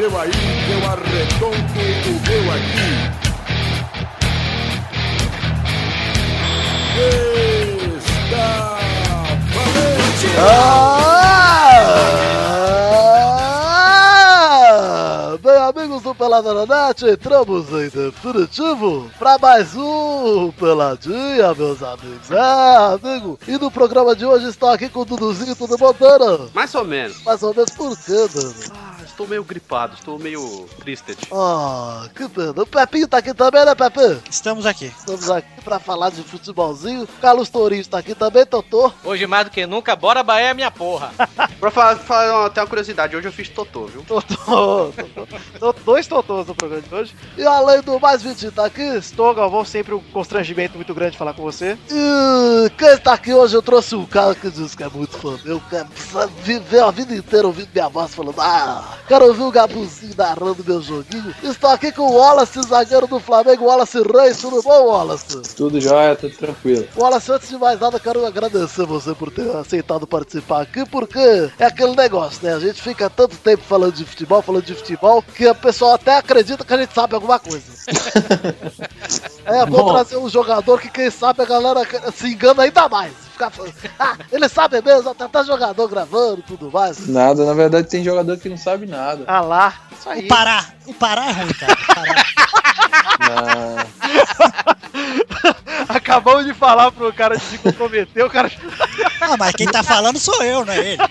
seu aí, eu arredondo o meu aqui. Está valente! Ah! Bem, amigos do Pelada na Net, entramos em definitivo para mais um Peladinha, meus amigos. É, amigo, e no programa de hoje estou aqui com o Duduzinho, tudo bom, Dana? Mais ou menos. Mais ou menos por quê, Dana? Estou meio gripado, estou meio tristed. Ah, que pena. O Pepinho tá aqui também, né, Pepe? Estamos aqui. Estamos aqui para falar de futebolzinho. Carlos Tourinho está aqui também, Totô. Hoje mais do que nunca, bora Bahia, minha porra. pra falar, falar até uma curiosidade, hoje eu fiz Totô, viu? Totô. Tô dois totôs no programa de hoje. E além do mais, Vitinho tá aqui. Estou, Galvão, sempre um constrangimento muito grande falar com você. E quem tá aqui hoje, eu trouxe um cara que diz que é muito fã meu, que viveu a vida inteira ouvindo minha voz falando, ah, quero ouvir o Gabuzinho narrando meu joguinho. Estou aqui com o Wallace, zagueiro do Flamengo, Wallace Reis, tudo bom, Wallace? Tudo jóia, tudo tranquilo. Wallace, antes de mais nada, quero agradecer você por ter aceitado participar aqui, porque é aquele negócio, né? A gente fica tanto tempo falando de futebol, falando de futebol, que a pessoa até acredita que a gente sabe alguma coisa. é bom, Bom. trazer um jogador que, quem sabe, a galera se engana ainda mais. Ficar falando, ah, ele sabe mesmo, até tá jogador gravando tudo mais. Nada, na verdade tem jogador que não sabe nada. Ah lá, isso aí. O Pará. O Pará é ruim, cara. O Pará. Não. Acabamos de falar pro cara de se comprometer, o cara. Ah, mas quem tá falando sou eu, não é ele.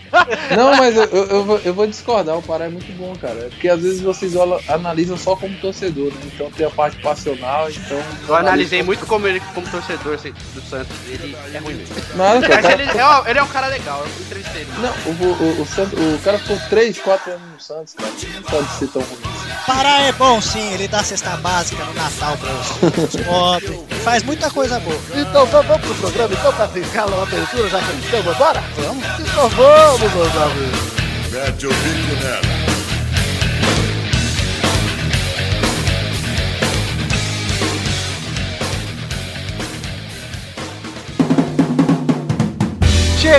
Não, mas eu, eu, eu vou, eu vou discordar, o Pará é muito bom, cara. É Porque às vezes vocês analisam só como torcedor, né? Então tem a parte passional, então. Eu analisei muito como ele, como torcedor assim, do Santos, ele é ruim mesmo. Nada, cara. Mas ele é, um- ele é um cara legal, eu entrevistei ele. Não, o, o, o, Santos- o cara ficou 3, 4 anos no Santos, cara. Não pode ser tão ruim assim. Pará é bom sim, ele dá cesta básica no Natal pra os pobres. Faz muita coisa boa. Então vamos, pro programa, então, pra ficar uma abertura, já que estamos, bora? Vamos? Então vamos, meus amigos. Mete o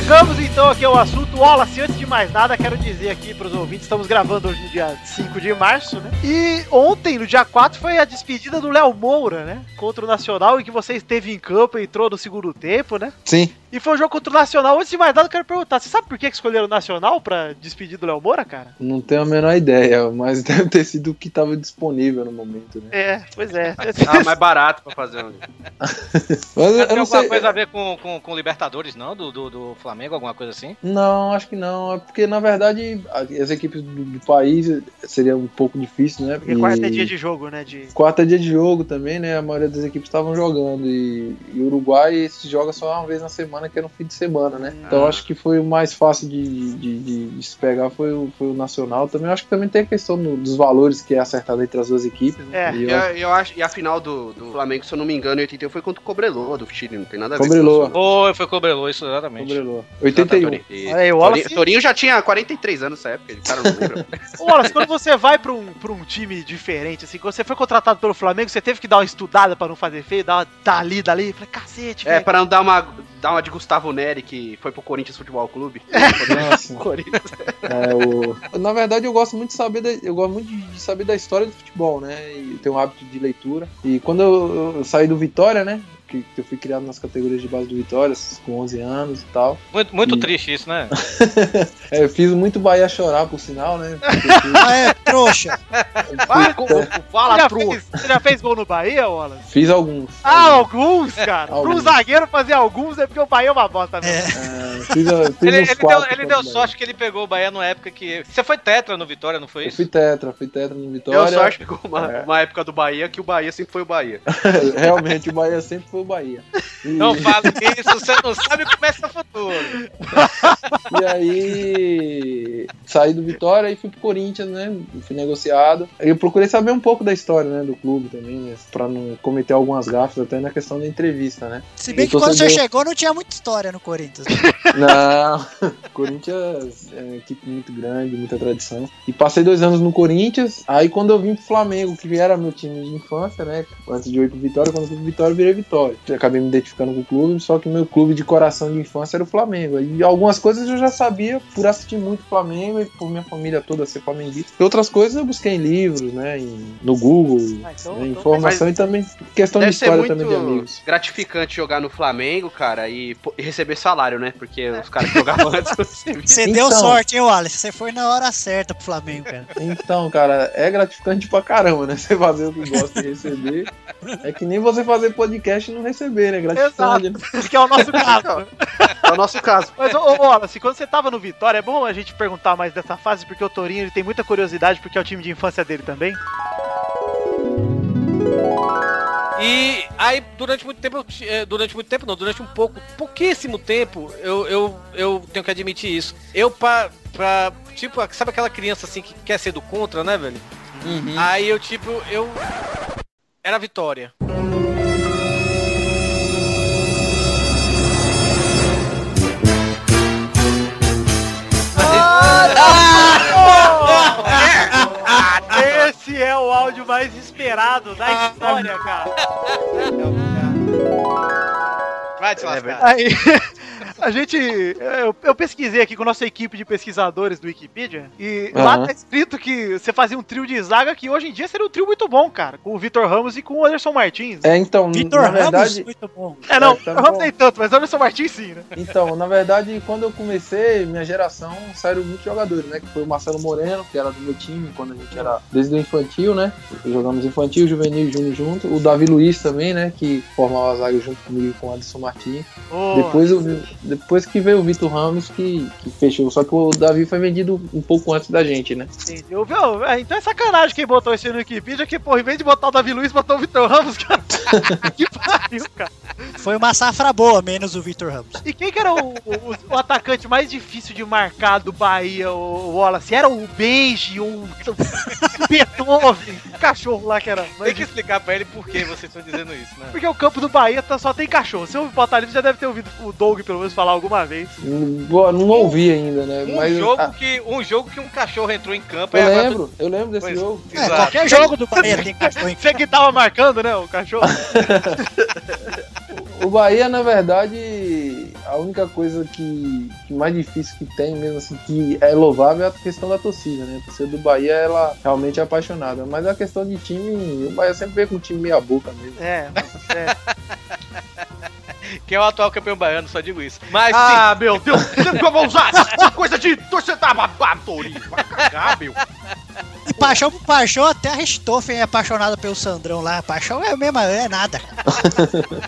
Chegamos então aqui ao assunto. Wallace, antes de mais nada, quero dizer aqui pros ouvintes, estamos gravando hoje no dia 5 de março, né? E ontem, no dia 4, foi a despedida do Léo Moura, né? Contra o Nacional, em que você esteve em campo entrou no segundo tempo, né? Sim. E foi um jogo contra o Nacional. Antes de mais nada, eu quero perguntar: você sabe por que escolheram o Nacional pra despedir do Léo Moura, cara? Não tenho a menor ideia, mas deve ter sido o que estava disponível no momento, né? É, pois é. Ah, mais barato pra fazer um. Mas eu, Não eu tem não alguma sei. coisa a ver com, com, com Libertadores, não? Do, do, do Flamengo, alguma coisa assim? Não, acho que não. É porque, na verdade, as equipes do, do país seria um pouco difícil, né? Porque quarta é dia de jogo, né? De... Quarta é dia de jogo também, né? A maioria das equipes estavam jogando. E, e o Uruguai se joga só uma vez na semana, que é no fim de semana, né? Então acho que foi o mais fácil de, de, de- de se pegar foi o, foi o Nacional. Também acho que também tem a questão do- dos valores que é acertado entre as duas equipes. né? É. E E eu eu, eu acho, e a final do, do Flamengo, se eu não me engano, em 81 foi contra o Cobreloa do Chile, não tem nada a ver Cobreloa. com o Foi, foi Cobreloa, isso exatamente. Cobreloa. 81. Exatamente. Aí, o Torinho, Wallace- Torinho já tinha 43 anos nessa época, o cara não lembra. Wallace, quando você vai pra um, pra um time diferente, assim, quando você foi contratado pelo Flamengo, você teve que dar uma estudada pra não fazer feio, dar uma dar ali, dali. Falei, cacete, é, velho. pra não dar uma, dar uma de Gustavo Neri, que foi pro Corinthians Futebol Clube. Nossa. Corinthians. É, o... Na verdade, eu gosto muito de saber da... eu gosto muito de saber da história do futebol, né? E tenho um hábito de leitura. E quando eu, eu saí do Vitória, né? Que, que eu fui criado nas categorias de base do Vitória, com 11 anos e tal. Muito, muito E- triste isso, né? É, eu fiz muito Bahia chorar, por sinal, né? Ah, é, trouxa. Vai, Fala, já fez, você já fez gol no Bahia, Wallace? Fiz alguns. Ah, alguns, cara. Alguns. zagueiro fazer alguns é porque o Bahia é uma bosta mesmo. É. É, fiz, fiz Ele, uns ele deu, ele deu sorte que ele pegou o Bahia numa época que. Você foi tetra no Vitória, não foi Bahia. Eu isso? fui tetra, fui tetra no Deu Vitória. sorte, pegou uma, É. uma época do Bahia que o Bahia sempre foi o Bahia. Realmente, o Bahia sempre foi o Bahia. E, Não fala isso, você não sabe como é seu futuro. e aí saí do Vitória e fui pro Corinthians, né? Fui negociado. Eu procurei saber um pouco da história, né? Do clube também, né? Pra não cometer algumas gafas, até na questão da entrevista, né? Se bem E que quando você torcedor- chegou não tinha muita história no Corinthians. né? Não, Corinthians é uma equipe muito grande, muita tradição. E passei dois anos no Corinthians, aí quando eu vim pro Flamengo, que era meu time de infância, né? Antes de eu ir pro Vitória, quando eu fui pro Vitória, eu virei Vitória. Eu acabei me identificando com o clube, só que meu clube de coração de infância era o Flamengo. E algumas coisas eu já sabia por assistir muito Flamengo minha, por minha família toda ser flamenguista. E outras coisas eu busquei em livros, né? em- no Google, Ah, então- né, então- informação e também questão de Deve ser história muito também de amigos. gratificante jogar no Flamengo, cara, e, e receber salário, né? Porque os caras que jogavam antes você. Você Então. deu sorte, hein, Wallace? Você foi na hora certa pro Flamengo, cara. Então, cara, é gratificante pra caramba, né? Você fazer o que gosta e receber. É que nem você fazer podcast e não receber, né? Né? Que é o nosso caso. É o nosso caso. Mas, ô, Wallace, quando você tava no Vitória, é bom a gente perguntar mais dessa fase, porque o Torinho ele tem muita curiosidade, porque é o time de infância dele também. E aí, durante muito tempo, eh, durante muito tempo não, durante um pouco, pouquíssimo tempo, eu, eu, eu tenho que admitir isso. Eu, pra, pra, tipo, sabe aquela criança assim que quer ser do contra, né, velho? Aí eu, tipo, eu... Era a Vitória. Esse é o áudio mais esperado da história, cara. Vai te É lascar. Aí, a gente. Eu, eu pesquisei aqui com a nossa equipe de pesquisadores do Wikipedia. E lá Aham. tá escrito que você fazia um trio de zaga que hoje em dia seria um trio muito bom, cara. Com o Vitor Ramos e com o Anderson Martins. É, então, Vitor na Ramos, verdade. muito bom. É, não, É, tá o Ramos nem tanto, mas o Anderson Martins sim, né? Então, na verdade, quando eu comecei, minha geração saíram muitos jogadores, né? Que foi o Marcelo Moreno, que era do meu time quando a gente era desde o infantil, né? Jogamos infantil, juvenil e júnior junto. O Davi Luiz também, né? Que formava a zaga junto comigo e com o Anderson Martins. Ô, Depois, eu vi- depois que veio o Vitor Ramos que, que fechou. Só que o Davi foi vendido um pouco antes da gente, né? entendeu? Viu? É, então é sacanagem quem botou isso aí no Wikipedia, que, porra, em vez de botar o Davi Luiz, botou o Vitor Ramos, cara. que pariu, cara. Foi uma safra boa, menos o Vitor Ramos. E quem que era o, o- o atacante mais difícil de marcar do Bahia, o Wallace? Era o Benji, o, o Beethoven, o cachorro lá que era. Tem que explicar pra ele por que vocês estão dizendo isso, né? Porque o campo do Bahia tá- só tem cachorro. Se eu botar ali, já deve ter ouvido o Doug, pelo menos, falar alguma vez. Não, não ouvi ainda, né? Um Mas jogo ah, que um jogo que um cachorro entrou em campo eu é agora lembro, eu lembro desse Pois. jogo. É, Exato. qualquer jogo do Bahia tem cachorro em Você que tava marcando, né, o cachorro? O Bahia, na verdade, a única coisa que, que mais difícil que tem, mesmo assim, que é louvável é a questão da torcida, né? A torcida do Bahia, ela realmente é apaixonada. Mas a questão de time, o Bahia sempre vem com um time meia boca mesmo. É, é. que é o atual campeão baiano, só digo isso. Mas Ah, meu Deus, sempre que eu vou usar essa coisa de torcedor babado, Torinho. Vai cagar, meu. De paixão por paixão, até a Richthofen é apaixonada pelo Sandrão lá. Paixão é mesmo, é nada.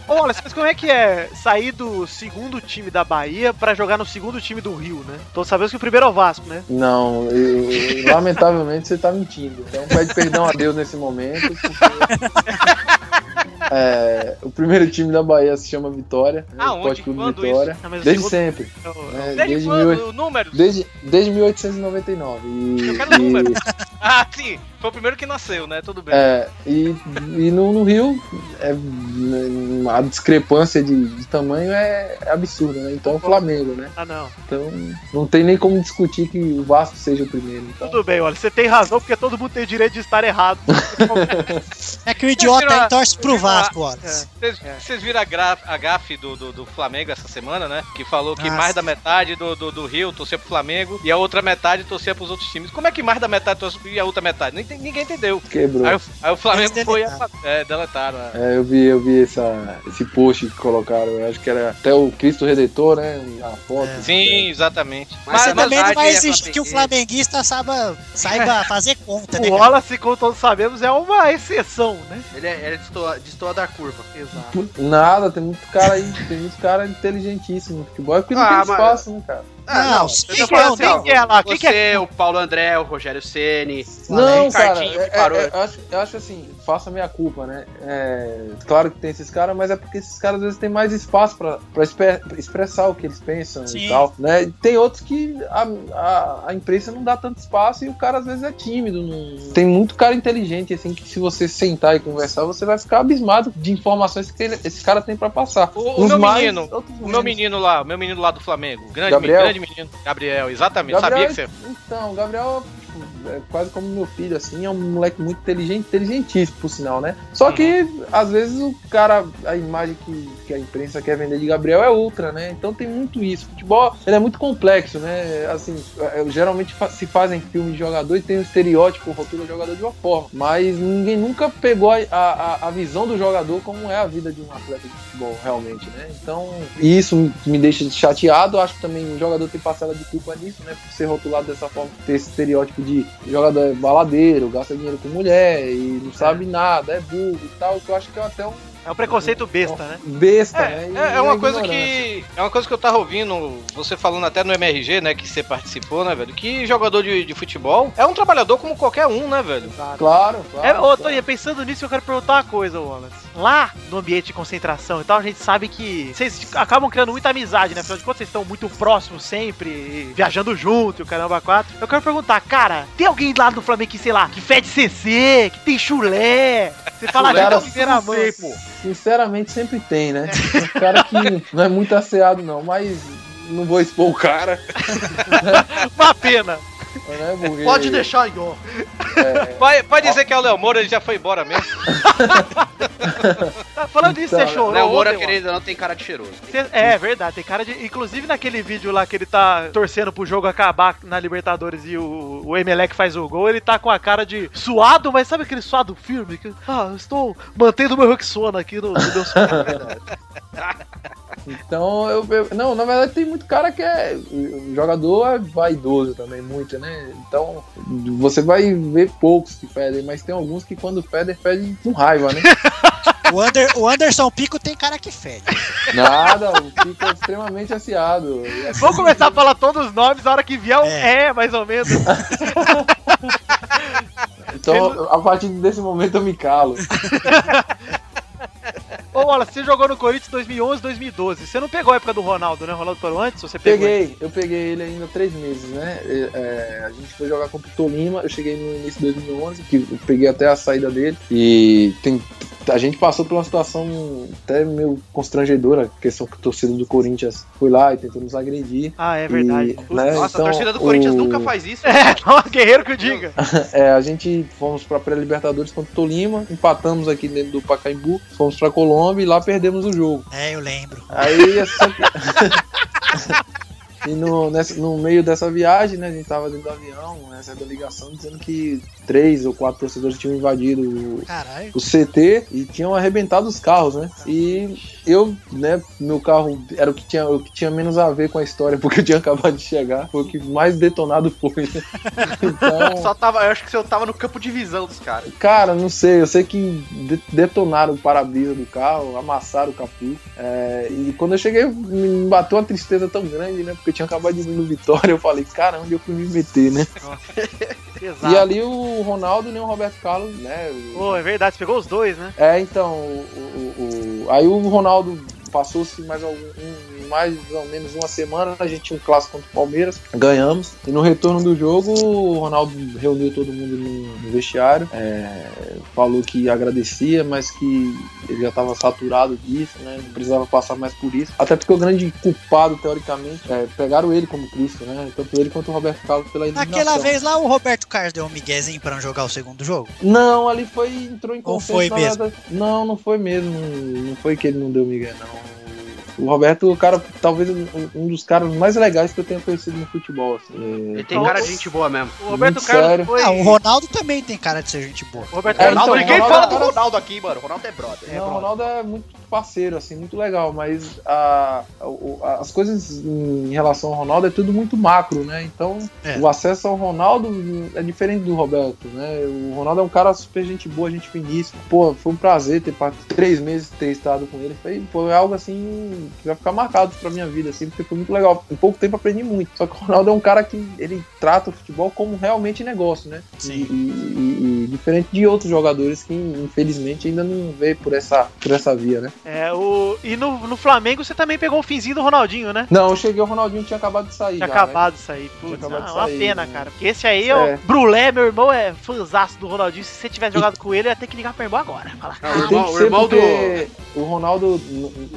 Ô, Wallace, mas como é que é sair do segundo time da Bahia pra jogar no segundo time do Rio, né? Tô sabendo que o primeiro é o Vasco, né? Não, eu- lamentavelmente você tá mentindo. Então pede perdão a Deus nesse momento. porque, é, o primeiro time da Bahia se chama Vitória. né? Aonde? Esporte Clube Vitória. Ah, mas o Desde segundo- sempre. Eu- né? desde, Desde, quando? mil- O número? desde, desde 1899. E, Eu quero e- número. Ah, sim. Foi o primeiro que nasceu, né? Tudo bem. É, e, e no, no Rio, é, a discrepância de, de tamanho é, é absurda, né? Então é o Flamengo, né? Ah, não. Então não tem nem como discutir que o Vasco seja o primeiro. Então, Tudo bem, olha, você tem razão, porque todo mundo tem o direito de estar errado. É que o idiota viram aí torce pro Vasco, Wallace. Vocês viram a, gra- a gafe do, do, do Flamengo essa semana, né? Que falou que Ah, mais da metade do, do, do Rio torcia pro Flamengo e a outra metade torcia pros outros times. Como é que mais da metade torce e a outra metade? Nem tem- ninguém entendeu. quebrou. Aí, o- aí o Flamengo Eles foi. deletaram. É, deletaram. é. É, eu vi, eu vi essa, esse post que colocaram. Eu acho que era até o Cristo Redentor, né? A foto. É. Sim, exatamente. Mas você também não vai é exigir que o flamenguista. saiba, saiba fazer conta, né? O? Wallace, como todos sabemos, é uma exceção, né? Ele é, ele é destoa, da curva. Exato. Nada, tem muito cara aí, tem muito cara inteligentíssimo no futebol. É porque não Ah, tem mas- espaço, né, cara? Ah, Não, não, tô que é- assim, ó, quem que é lá? Quem Você, que é- o Paulo André, o Rogério Ceni. Não, o cara, Ricardinho é- que parou. é- eu, acho, eu acho assim, faça minha culpa, né? É, claro que tem esses caras, mas é porque esses caras às vezes têm mais espaço espe- expressar o que eles pensam Sim. e tal, né? Tem outros que a, a, a imprensa não dá tanto espaço e o cara às vezes é tímido. não- Tem muito cara inteligente, assim, que se você sentar e conversar, você vai ficar abismado de informações que ele- esse cara tem pra passar. O- o meu mais, menino, O meu menino lá, o meu menino lá do Flamengo. Grande, Gabriel? grande menino. Gabriel, exatamente. Gabriel, Sabia que você. Então, Gabriel, tipo, é quase como meu filho, assim, é um moleque muito inteligente, inteligentíssimo, por sinal, né? Só que, às vezes, o cara, a imagem que, que a imprensa quer vender de Gabriel é outra, né? Então tem muito isso. Futebol, ele é muito complexo, né? Assim, é, geralmente fa- se fazem filmes de jogador e tem um estereótipo, o jogador de uma forma, mas ninguém nunca pegou a, a, a visão do jogador como é a vida de um atleta de futebol, realmente, né? Então, isso me deixa chateado, acho que também o jogador tem parcela de culpa nisso, né? Por ser rotulado dessa forma, ter esse estereótipo de jogador é baladeiro, gasta dinheiro com mulher e não sabe nada, é burro e tal, que eu acho que é até um É um preconceito besta, né? besta, né? E É, é uma coisa ignorância. que. É uma coisa que eu tava ouvindo, você falando até no MRG, né? Que você participou, né, velho? Que jogador de, de futebol é um trabalhador como qualquer um, né, velho? Claro, claro. É, ô, claro. Toninho, pensando nisso, eu quero perguntar uma coisa, Wallace. Lá no ambiente de concentração e tal, a gente sabe que vocês acabam criando muita amizade, né? Afinal de contas, vocês estão muito próximos sempre, viajando junto e o caramba quatro. Eu quero perguntar, cara, tem alguém lá no Flamengo que, sei lá, que fede CC, que tem chulé? Você fala de primeira mão. sei, pô. Sinceramente, sempre tem, né? Um cara que não é muito asseado, não, mas não vou expor o cara, Uma pena. Porque, Pode deixar aí, ó. é, Pode, pode dizer que é o Léo Moura, ele já foi embora mesmo. Tá falando disso, Então, você chorou. Léo Moura, querido, não tem cara de cheiroso. Cê- É, verdade, tem cara de. Inclusive naquele vídeo lá que ele tá torcendo pro jogo acabar na Libertadores e o, o Emelec faz o gol, ele tá com a cara de suado, mas sabe aquele suado firme? Que, ah, eu estou mantendo o meu Roxona aqui no, no meu Então, eu, eu- Não, na verdade tem muito cara que é. O jogador é vaidoso também, muito, né? Então, você vai ver poucos que pedem, mas tem alguns que quando pedem, pedem com raiva, né? O, Ander- o Anderson Pico tem cara que fede. Nada, fica extremamente asseado. Vamos começar a falar todos os nomes, a hora que vier um É. é, mais ou menos. Então, a partir desse momento eu me calo. Ô, Ola, você jogou no Corinthians 2011, 2012. Você não pegou a época do Ronaldo, né? Ronaldo parou antes? Você pegou? Peguei, eu peguei ele ainda há três meses, né? É, a gente foi jogar contra o Tolima, eu cheguei no início de 2011, que eu peguei até a saída dele. E tem, a gente passou por uma situação até meio constrangedora, a questão que a torcida do Corinthians foi lá e tentou nos agredir. Ah, é verdade. E, né, Nossa, então, a torcida do Corinthians o- nunca faz isso. É, não, guerreiro que o diga. É, a gente fomos pra pré-Libertadores contra o Tolima, empatamos aqui dentro do Pacaembu, fomos pra Colômbia e lá perdemos o jogo. É, eu lembro. Aí essa... E no, nessa- no meio dessa viagem, né, a gente tava dentro do avião, recebeu ligação dizendo que três ou quatro torcedores tinham invadido o, o CT e tinham arrebentado os carros, né? E eu, né, meu carro era o que tinha, o que tinha menos a ver com a história, porque eu tinha acabado de chegar, foi o que mais detonado foi. né? Então, Só tava, eu acho que você tava no campo de visão dos caras. Cara, não sei, eu sei que de- detonaram o para-brisa do carro, amassaram o capô. é, e quando eu cheguei, me bateu uma tristeza tão grande, né? Porque eu tinha acabado de vir no Vitória, eu falei, cara, onde eu fui me meter, né? Exato. E ali o Ronaldo e nem o Roberto Carlos, né? Pô, é verdade, você pegou os dois, né? É, então, o, o- o- aí o Ronaldo passou-se mais, algum, um- mais ou menos uma semana, a gente tinha um clássico contra o Palmeiras, ganhamos, e no retorno do jogo o Ronaldo reuniu todo mundo no, vestiário, é, falou que agradecia, mas que ele já estava saturado disso, né, não precisava passar mais por isso, até porque o grande culpado, teoricamente, é, pegaram ele como Cristo, né, tanto ele quanto o Roberto Carlos pela eliminação. Naquela vez lá, o Roberto Carlos deu um miguezinho pra não jogar o segundo jogo. Não, ali foi, entrou em Ou consenso. foi mesmo? verdade. Não, não foi mesmo. Não foi que ele não deu Miguel, não. O Roberto, o cara, talvez um, dos caras mais legais que eu tenha conhecido no futebol. Assim. Ele tem cara de gente boa mesmo. O Roberto Muito Carlos sério. foi. Ah, o Ronaldo também tem cara de ser gente boa. O Roberto É, Carlos então, Ninguém Ronaldo- fala do Ronaldo- aqui, mano. Ronaldo é brother. É, não, o pronto. Ronaldo é muito parceiro, assim, muito legal, mas a, o- a- as coisas em relação ao Ronaldo é tudo muito macro, né? Então, É. o acesso ao Ronaldo é diferente do Roberto, né? O Ronaldo é um cara super gente boa, gente finíssima. Pô, foi um prazer ter três meses ter estado com ele. Foi, foi algo assim que vai ficar marcado pra minha vida, assim, porque foi muito legal. Em pouco tempo aprendi muito. Só que o Ronaldo é um cara que ele trata o futebol como realmente negócio, né? Sim. E, e- E diferente de outros jogadores que, infelizmente, ainda não vê por essa, por essa via, né? É, o... E no, no Flamengo você também pegou o finzinho do Ronaldinho, né? Não, eu cheguei, o Ronaldinho tinha acabado de sair. Tinha já, acabado de sair. Tinha Putz, acabado de ah, uma sair, pena, né? cara. Porque esse aí é o É. Brulé, meu irmão, é fãzaço do Ronaldinho. Se você tivesse jogado com ele, eu ia ter que ligar pro irmão agora. Falar, Não, né? o E irmão, o irmão do. porque o Ronaldo,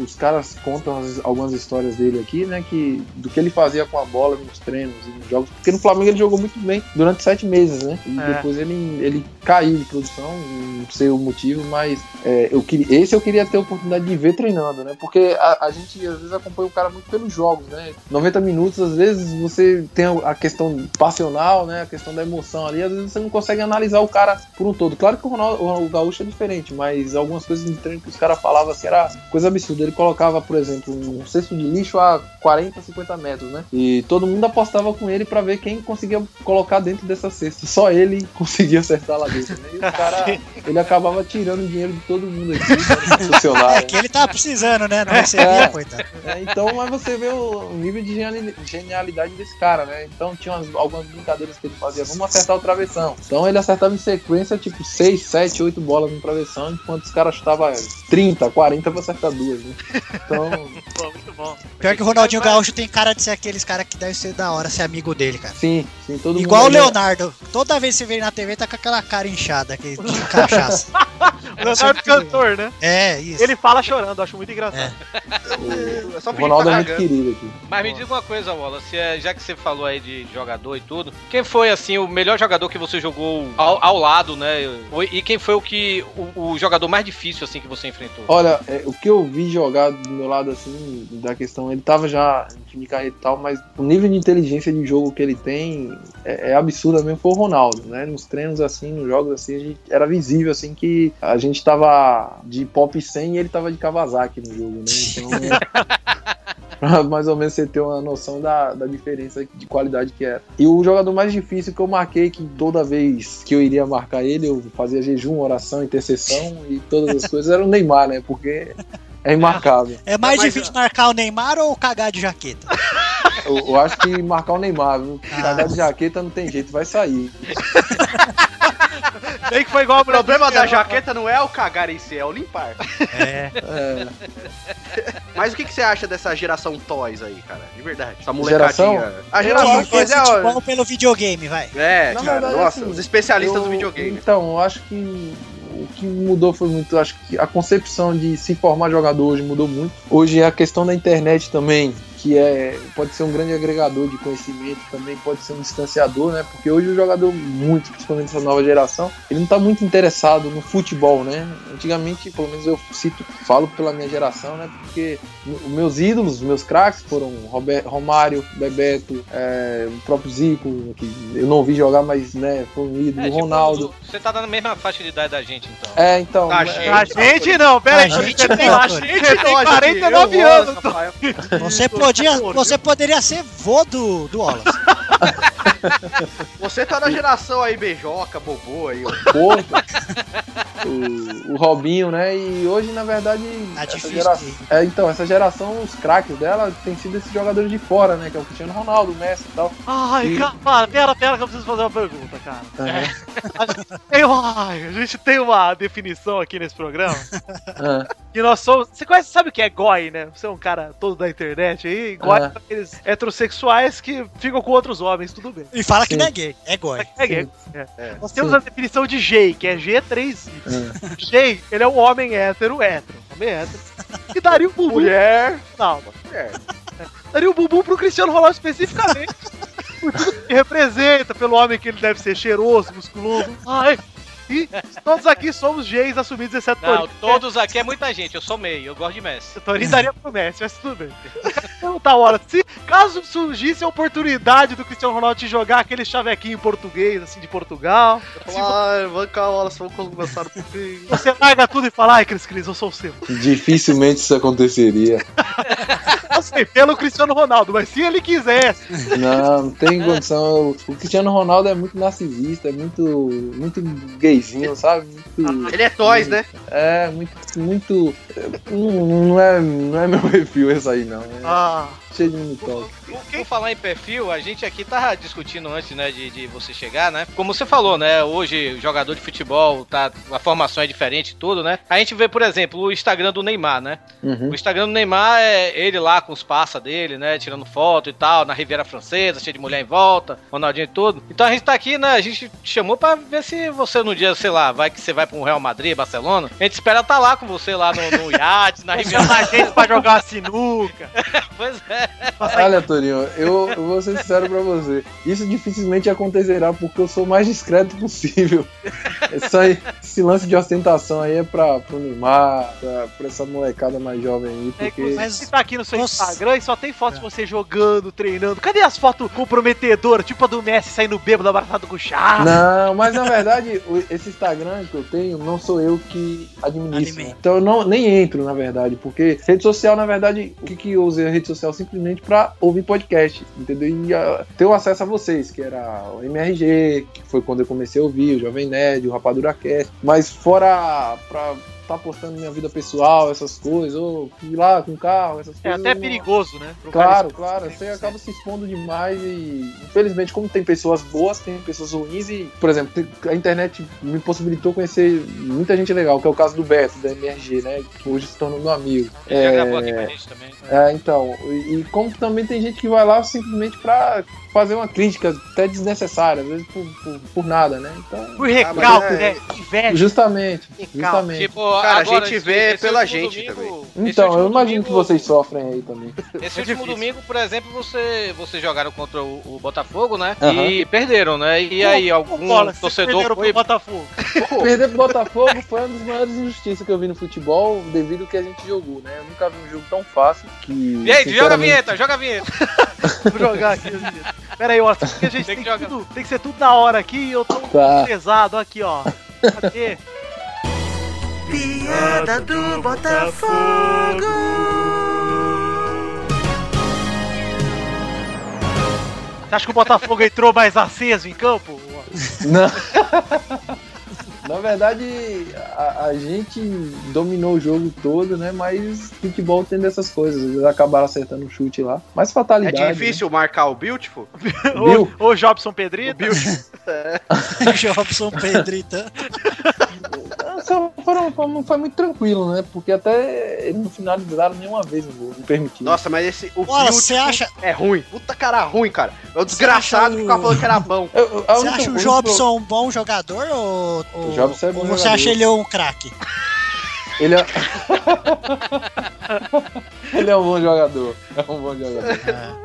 os caras contam as- algumas histórias dele aqui, né? Que, do que ele fazia com a bola nos treinos e nos jogos. Porque no Flamengo ele jogou muito bem durante sete meses, né? E É. depois ele, ele caiu de produção, não sei o motivo, mas é, eu queria, esse eu queria ter a oportunidade de ver treinando, né? Porque a, a gente às vezes acompanha o cara muito pelos jogos, né? 90 minutos, às vezes você tem a questão passional, né? A questão da emoção ali, às vezes você não consegue analisar o cara por um todo. Claro que o, Ronaldo, o Gaúcho é diferente, mas algumas coisas de treino que os caras falavam assim era coisa absurda. Ele colocava, por exemplo, um cesto de lixo a 40, 50 metros, né? E todo mundo apostava com ele pra ver quem conseguia colocar dentro dessa cesta. Só ele conseguia acertar lá dentro, né? E o cara, ele acabava tirando dinheiro de todo mundo aqui, né? funcionário. É que ele tá precisando, né? Não recebia, É. coitado. É, então, mas você vê o nível de geniali- genialidade desse cara, né? Então tinha umas- algumas brincadeiras que ele fazia. Vamos acertar o travessão. Então ele acertava em sequência, tipo, 6, 7, 8 bolas no travessão, enquanto os caras chutavam 30, 40 pra acertar duas, né? Então, Pô, muito bom. Pior que o Ronaldinho Gaúcho tem cara de ser aqueles caras que deve ser da hora ser amigo dele, cara. sim, sim, todo Igual o mundo. Leonardo. Toda vez que você vê ele na TV, tá com aquela cara inchada, aquele de cachaça. Leonardo Cantor, né? É, isso. Ele fala chorando, acho muito engraçado. É só O Ronaldo que é muito querido aqui. Mas me diga uma coisa, Wallace, é, já que você falou aí de jogador e tudo, quem foi, assim, o melhor jogador que você jogou ao, ao lado, né? E quem foi o que o, o jogador mais difícil, assim, que você enfrentou? Olha, é, o que eu vi jogar do meu lado, assim, da questão, ele tava já em fim de carreira e tal, mas o nível de inteligência de jogo que ele tem é, é absurdo mesmo, foi o Ronaldo, né? Nos treinos, assim, nos jogos, assim, a gente, era visível, assim, que a gente tava de pop 100 e ele tava de Kawasaki no jogo, né? Então... pra mais ou menos você ter uma noção da, da diferença de qualidade que era. E o jogador mais difícil que eu marquei, que toda vez que eu iria marcar ele, eu fazia jejum, oração, intercessão e todas as coisas, era o Neymar, né? Porque é imarcável. É mais difícil marcar o Neymar ou cagar de jaqueta? Eu, eu acho que marcar o Neymar, viu? Ah. Cagar de jaqueta não tem jeito, vai sair. Bem que foi igual a O problema da jaqueta não é o cagar em si, é o limpar. É. É, Mas o que, que você acha dessa geração Toys aí, cara? De verdade. Essa Geração? molecadinha. A Eu geração Toys é, ó, futebol pelo videogame, vai. É, Na cara, verdade, nossa, assim, os especialistas eu- do videogame. Então, eu acho que o que mudou foi muito. Acho que a concepção de se formar jogador hoje mudou muito. Hoje é a questão da internet também, que é pode ser um grande agregador de conhecimento, também pode ser um distanciador, né? Porque hoje o jogador, muito, principalmente essa nova geração, ele não tá muito interessado no futebol, né? Antigamente, pelo menos eu cito, falo pela minha geração, né? Porque os meus ídolos, os meus craques foram Robert, Romário, Bebeto, é, o próprio Zico, que eu não vi jogar, mas né, foi um ídolo, É, tipo, Ronaldo. Você tá na mesma faixa de idade da gente, então. É, então. A é, gente- A gente não, pera aí. A gente tem, a gente tem 49 anos. Você podia, você poderia ser vô do, do Wallace. Você tá na geração aí, beijoca, bobô aí, ó. Porto, o, o Robinho, né? E hoje, na verdade, Tá essa geração, é, então, essa geração, os craques dela tem sido esses jogadores de fora, né? Que é o Cristiano Ronaldo, o Messi e tal. Ai, E- cara, pera, pera que eu preciso fazer uma pergunta, cara. Aham. Tem uma- ai, a gente tem uma definição aqui nesse programa Ah, que nós somos. Você conhece, sabe o que é goi, né? Você é um cara todo da internet aí. Goi Ah. são aqueles heterossexuais que ficam com outros homens, tudo bem. E fala que Sim. não é gay, é goi. É gay. É. Nós temos Sim. a definição de gay, que é G3. ah. Gay, ele é um homem hétero, hétero. Homem hétero. E daria um bumbum. Mulher. Não, Mulher. daria um bumbum pro Cristiano Ronaldo especificamente. por tudo que representa, pelo homem que ele deve ser cheiroso, musculoso. Ai. E todos aqui somos gays assumidos, exceto Não, Torinho. todos aqui é muita gente, eu sou meio, eu gosto de Messi. Torinho daria pro Messi, mas tudo bem. Então tá hora. Se caso surgisse a oportunidade do Cristiano Ronaldo te jogar aquele chavequinho em português, assim, de Portugal, se Ai, vamos calma, elas vão começar um pouquinho. você larga tudo e fala, ai, Cris Cris, eu sou o seu. Dificilmente isso aconteceria. Eu sei, pelo Cristiano Ronaldo, mas se ele quisesse. Não, não tem condição. O Cristiano Ronaldo é muito narcisista, é muito, muito gayzinho, sabe? Muito, Ele é Toys, né? é, muito, muito. Não, não é, não é meu perfil esse aí, não. É- Ah, cheio de mini. Por falar em perfil, a gente aqui tava discutindo antes, né, de, de você chegar, né? Como você falou, né? Hoje, jogador de futebol, tá, a formação é diferente e tudo, né? A gente vê, por exemplo, o Instagram do Neymar, né? Uhum. O Instagram do Neymar é ele lá com os passas dele, né? Tirando foto e tal, na Riviera Francesa, cheio de mulher em volta, Ronaldinho e tudo. Então a gente tá aqui, né? A gente te chamou pra ver se você no dia, sei lá, vai que você vai pra um Real Madrid, Barcelona. A gente espera tá lá com você lá no, no iate, na Riviera Chama a gente pra jogar uma sinuca. Pois é. Olha, Torinho, eu, eu vou ser sincero pra você. Isso dificilmente acontecerá porque eu sou o mais discreto possível. Isso aí, esse lance de ostentação aí é pra, pro Neymar, pra, pra essa molecada mais jovem aí, É, porque. inclusive, Mas- você tá aqui no seu Nossa. Instagram e só tem fotos de você jogando, treinando. Cadê as fotos comprometedoras, tipo a do Messi saindo bêbado, abraçado com o Chaves? Não, mas na verdade, esse Instagram que eu tenho, não sou eu que administro. Né? Então eu não, nem entro, na verdade, porque rede social, na verdade, o que, que eu usei a rede social simplesmente pra ouvir podcast, entendeu? E ah, ter o acesso a vocês, que era o MRG, que foi quando eu comecei a ouvir, o Jovem Nerd, o Rapadura Cast. Mas fora pra tá postando minha vida pessoal, essas coisas, ou ir lá com carro, essas É coisas. até eu não- perigoso, né? Claro, claro, você acaba se expondo demais e infelizmente como tem pessoas boas, tem pessoas ruins e, por exemplo, a internet me possibilitou conhecer muita gente legal, que é o caso do Beto, da MRG, né, que hoje se tornou meu amigo. Ele já É, gravou aqui com a gente também. é, então, e, e como também tem gente que vai lá simplesmente pra fazer uma crítica até desnecessária, às vezes por, por, por nada, né, então... Por recalque, mas é- né? Inveja. Justamente, Calma, justamente. Tipo, Cara, a agora, gente esse- vê esse pela último gente domingo- esse Então, eu imagino que domingo- vocês sofrem aí também. Esse É último domingo, por exemplo, você, vocês jogaram contra o, o Botafogo, né? Aham. E perderam, né? E aí, algum Bola, torcedor perderam foi. pro Botafogo. Perder pro Botafogo foi uma das maiores injustiças que eu vi no futebol, devido ao que a gente jogou, né? Eu nunca vi um jogo tão fácil que. E aí, joga a sinceramente, vinheta, joga a vinheta. Vou jogar aqui. Pera aí, ó, porque a gente Tem tem, que tudo, tem que ser tudo na hora aqui e eu tô Tá. pesado aqui, ó. Cadê? Piada do Botafogo. Você acha que o Botafogo entrou mais aceso em campo? Não. Na verdade, a, a gente dominou o jogo todo, né? Mas futebol tem dessas coisas. Eles acabaram acertando um chute lá. Mas É fatalidade. difícil marcar o Beautiful? Viu? Ô, ô Jobson Pedrito. Jobson Pedrita. né? Só foram, foi, foi muito tranquilo, né? Porque até eles não finalizaram nenhuma vez o gol. Não permitiram. Nossa, mas esse. O Olha, você acha, é ruim. Puta cara ruim, cara. É o desgraçado que o- ficava falando que era bom. Eu- eu- a você acha o Jobson um bom jogador ou, ou, O Jobson é bom ou você jogador. acha ele um craque? Ele é. ele é um bom jogador. É um bom jogador. É,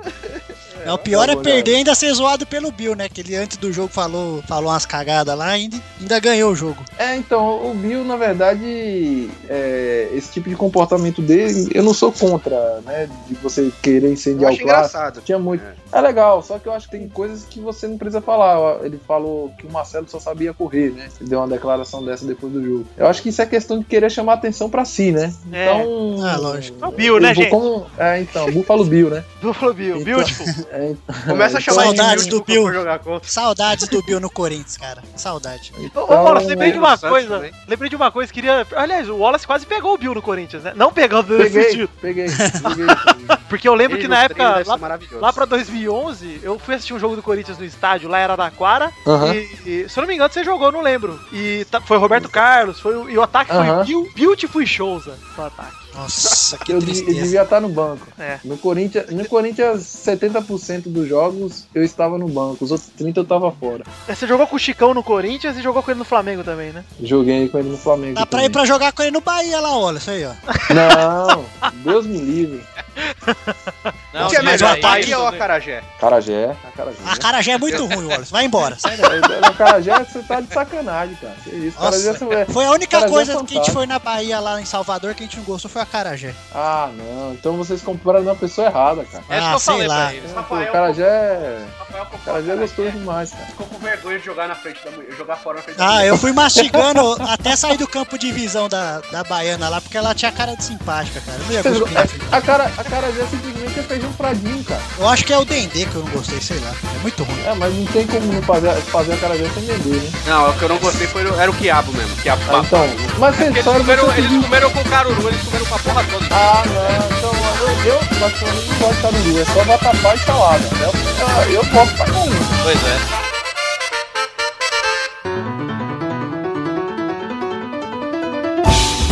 o pior é perder e ainda ser zoado pelo Bill, né? Que ele antes do jogo falou, falou umas cagadas lá e ainda, ainda ganhou o jogo. É, então, o Bill, na verdade, é, esse tipo de comportamento dele, eu não sou contra, né? De você querer incendiar o clássico. engraçado. Tinha muito. É legal, só que eu acho que tem coisas que você não precisa falar. Ele falou que o Marcelo só sabia correr, né? Ele deu uma declaração dessa depois do jogo. Eu acho que isso é questão de querer chamar atenção pra si, né? É. Então. Ah, lógico. É o Bill, né, gente? como- É, então, Buffalo Bill, né? Duplo Bill. Então- Beautiful. É, então- Começa a chamar Saudades do Beautiful Bill. pra jogar contra. Saudades do Bill no Corinthians, cara. Saudade. Ô, ô, Então, Wallace, lembrei de uma coisa. também. Lembrei de uma coisa, queria. Aliás, o Wallace quase pegou o Bill no Corinthians, né? Não pegando nesse Peguei, sentido. peguei, peguei. Porque eu lembro Ele que na época, lá, lá pra 2011, eu fui assistir um jogo do Corinthians no estádio, lá era Araraquara. Aham. E, e, se eu não me engano, você jogou, não lembro. E tá- foi Roberto Carlos, foi, o- e o ataque Aham. foi Bill, Beautiful e Souza. O ataque. Nossa, que Eu, tristeza. devia estar no banco. É. No Corinthians, no Corinthians, 70% dos jogos eu estava no banco, os outros 30% eu estava fora. Você jogou com o Chicão no Corinthians e jogou com ele no Flamengo também, né? Joguei com ele no Flamengo. Dá pra ir também. pra jogar com ele no Bahia lá, olha, isso aí, ó. Não, Deus me livre. Não, que é mas melhor, o Bahia ataque- ou Acarajé? Carajé, Carajé. A cara já é muito ruim, Wallace. Vai embora, sai daí. No Carajé você tá de sacanagem, cara. Que isso, Nossa, é... foi a única é coisa que a gente foi na Bahia lá em Salvador que a gente não gostou foi a Carajé. Ah, não. Então vocês compraram na pessoa errada, cara. É isso Ah, que eu sei falei lá. Rafael, Carajé é. Rafael comprou Carajé é Acarajé. gostoso demais, cara. Ficou com vergonha de jogar na frente da mulher, jogar fora na frente da Ah, mulher. eu fui mastigando até sair do campo de visão da, da Baiana lá, porque ela tinha cara de simpática, cara. Eu não ia cuspir na A, cara, a Carajé simplesmente é feijão no Pradinho, cara. Eu acho que é o Dendê que eu não gostei, sei lá. É muito ruim. É, mas não tem como não fazer, fazer a cara sem vender, né? Não, o que eu não gostei foi, era o quiabo mesmo. Quiabo Ah, então, mas vocês Eles comeram, você eles comeram com caruru, eles comeram com a porra toda. Ah, não, então eu, eu particularmente não gosto de caruru, é só vatapá e salada. Eu, eu posso com um. Pois é.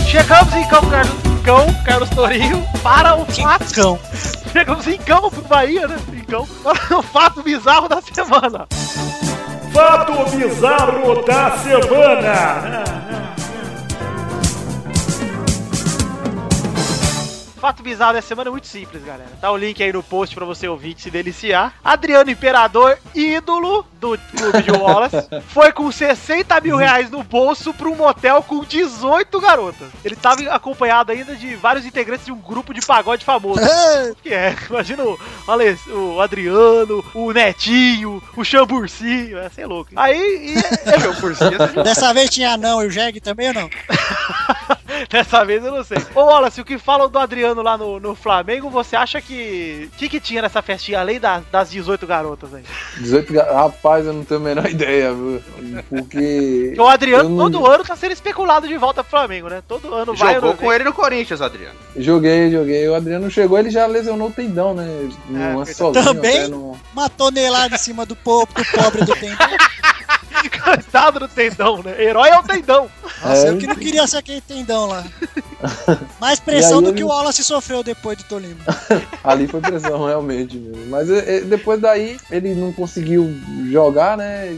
Chegamos em Carlos, Cão, Carlos Torinho para o fato. Cão. Chegamos em Cão, pro Bahia, né? Cão, para o fato bizarro da semana. Fato bizarro da semana. Fato bizarro dessa semana é muito simples, galera. Tá o link aí no post pra você ouvir e se deliciar. Adriano Imperador, ídolo do clube de Wallace, foi com 60 mil reais no bolso pra um motel com 18 garotas. Ele tava acompanhado ainda de vários integrantes de um grupo de pagode famoso. Que é, imagina o, Ale- o Adriano, o Netinho, o Chamburcinho, ia ser louco. Aí, e- Eu por cima. Dessa vez tinha não e o Jeg também ou não? Dessa vez eu não sei. Ô, Wallace, o que falam do Adriano lá no, no Flamengo, você acha que. O que, que tinha nessa festinha além da- das 18 garotas aí? 18 ga- Rapaz, eu não tenho a menor ideia, viu? Porque. Porque o Adriano não- todo ano tá sendo especulado de volta pro Flamengo, né? Todo ano vai. Jogou com vem. ele no Corinthians, Adriano. Joguei, joguei. O Adriano chegou, ele já lesionou o tendão, né? No É, sozinho, Também? no- Uma tonelada em cima do, po do pobre do Tendão. Coitado do tendão, né? Herói é o tendão. Nossa, É. eu que não queria ser aquele Tendão lá. Mais pressão do ele- que o Wallace sofreu depois do Tolima. Ali foi pressão, realmente. mesmo. Mas é, é, depois daí, ele não conseguiu jogar, né?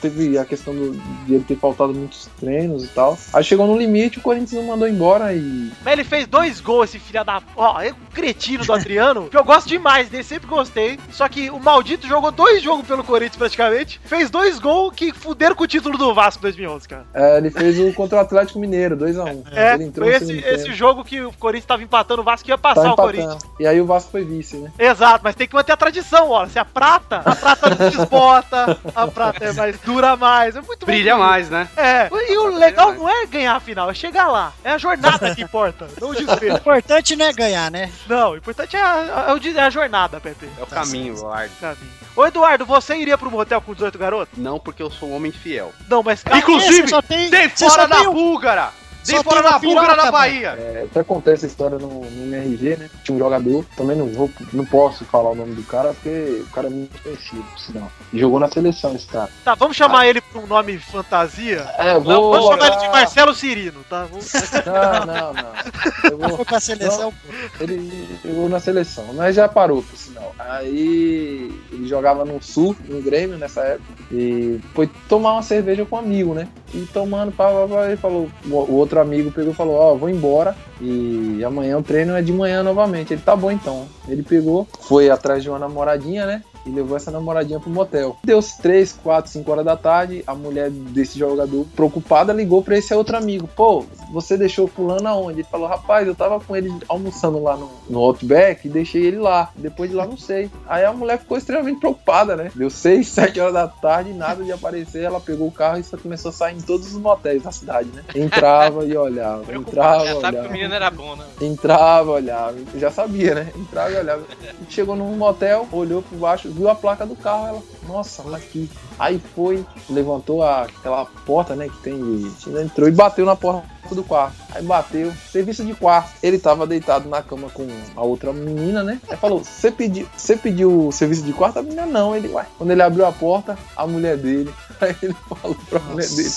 Teve a questão do- de ele ter faltado muitos treinos e tal. Aí chegou no limite, o Corinthians não mandou embora e. Mas ele fez dois gols, esse filho da. Ó, é um cretino do Adriano, que eu gosto demais dele, sempre gostei. Só que o maldito jogou dois jogos pelo Corinthians praticamente. Fez dois gols que fuderam com o título do Vasco 2011, cara. É, ele fez o contra o Atlético Mineiro, 2x1. É, ele entrou foi esse, esse jogo que o Corinthians tava empatando, o Vasco ia Tá passar o. Corinthians. E aí o Vasco foi vice, né? Exato, mas tem que manter a tradição, ó. Se a prata, a prata não desbota, a prata é mais dura mais. É muito Brilha bom. mais, né? É, e o legal não é ganhar a final, é chegar lá. É a jornada que importa, não o O desfecho. importante não é ganhar, né? Não, o importante é a, é o de- é a jornada, Pepe. É o caminho, Eduardo. Caminho. Ô Eduardo, você iria pro motel com 18 garotos? Não porque eu sou um homem fiel. Não, mas cara, Inclusive, Você só tem, Tem você fora só da tem um- búlgara! Só fora da búlgara na. Bahia! É, até acontece a história no, no MRG, né? Tinha um jogador, também não vou, não posso falar o nome do cara, porque o cara é muito conhecido, por sinal. E jogou na seleção esse cara. tá, vamos chamar ele por um nome fantasia? É, Não, vou. vamos chamar ele de Marcelo Cirino, tá? Vamos- Não, não, não. Eu vou, pra seleção. ele jogou na seleção, mas já parou, por sinal. Aí ele jogava no Sul, no Grêmio nessa época, e foi tomar uma cerveja com um amigo, né? E tomando, pá, pá, pá, ele falou, o o outro amigo pegou e falou, ó, vou embora e amanhã o treino é de manhã novamente. Ele, tá bom então. Ele pegou, foi atrás de uma namoradinha, né? E levou essa namoradinha pro motel. Deu 3, 4, 5 horas da tarde. A mulher desse jogador, preocupada, ligou pra esse outro amigo: Pô, você deixou fulano aonde? Ele falou: Rapaz, eu tava com ele almoçando lá no, no Outback e deixei ele lá. Depois de lá, não sei. Aí a mulher ficou extremamente preocupada, né? Deu 6, 7 horas da tarde, nada de aparecer. Ela pegou o carro e só começou a sair em todos os motéis da cidade, né? Entrava e olhava, entrava, Já sabe que o olhava. menino era bom, né? Entrava, olhava, já sabia, né? Entrava e olhava. Chegou num motel, olhou por baixo, viu a placa do carro, ela, nossa, tá aqui. Aí foi, levantou a- aquela porta, né, que tem de... Entrou e bateu na porta do quarto. Aí bateu, serviço de quarto. Ele tava deitado na cama com a outra menina, né? Aí falou, você pediu, você pediu o serviço de quarto? A menina não. Ele, ué. Quando ele abriu a porta, a mulher dele. Aí ele falou pra mulher dele,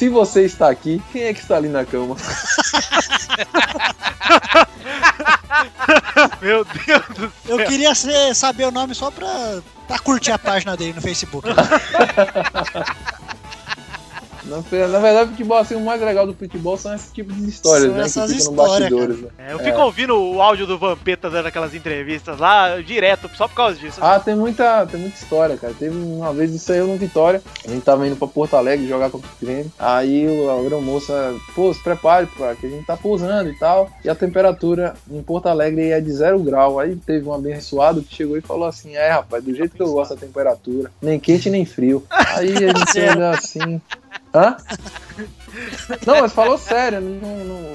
se você está aqui, quem é que está ali na cama? Meu Deus do céu. Eu queria ser- saber o nome só pra, pra curtir a página dele no Facebook. Na, na verdade, o futebol, assim, o mais legal do futebol são esse tipo de histórias, São né? essas que ficam no histórias, bastidores, né? É, eu fico ouvindo o áudio do Vampeta dando aquelas entrevistas lá direto, só por causa disso. Ah, tem muita, tem muita história, cara. Teve uma vez isso aí eu no Vitória. A gente tava indo pra Porto Alegre jogar contra o Grêmio. Aí o- a aeromoça, pô, se prepare, pô, que a gente tá pousando e tal. E a temperatura em Porto Alegre é de zero grau. Aí teve um abençoado que chegou e falou assim: É, rapaz, do jeito que eu gosto da temperatura, nem quente nem frio. Aí a gente olhou assim. Hã? Não, mas falou sério. Não, não-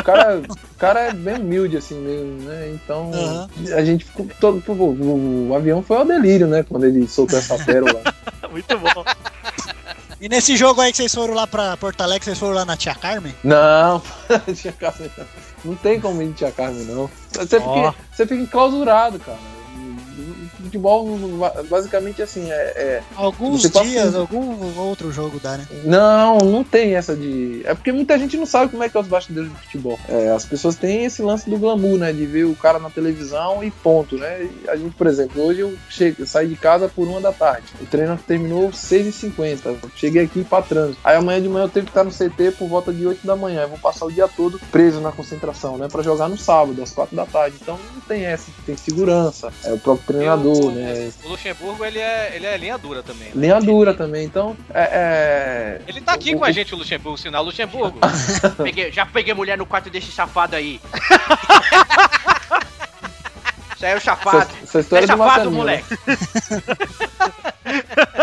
o, cara, o cara é bem humilde assim mesmo, né? Então Aham. a gente ficou todo. pô, O, o avião foi ao delírio, né? Quando ele soltou essa pérola. Muito bom. E nesse jogo aí que vocês foram lá pra Porto Alegre, vocês foram lá na Tia Carmen? Não, tia Carmen, não. não tem como ir de tia Carmen, não. Você fica, você fica enclausurado, cara. Futebol basicamente assim, é- é, Alguns Você passa- dias, algum outro jogo dá, né? Não, não tem essa de. É porque muita gente não sabe como é que é os bastidores do futebol. É, as pessoas têm esse lance do glamour, né? De ver o cara na televisão e ponto, né? A gente, por exemplo, hoje eu, chego, eu saí de casa por uma da tarde. O treino terminou 6h50. Eu Cheguei aqui pra trânsito. Aí amanhã de manhã eu tenho que estar no CT por volta de 8 da manhã. Eu vou passar o dia todo preso na concentração, né? Pra jogar no sábado, às 4 da tarde. Então não tem essa, tem segurança. É o próprio treinador, né? O Luxemburgo, ele é, ele é linha dura também. né? Linha dura também. Então, é. é- Ele tá aqui com a gente, o Luxemburgo, sinal Luxemburgo. Peguei- já peguei mulher no quarto desse safado aí. Isso aí é o chafado. Essa, essa história é é do chafado, né? moleque.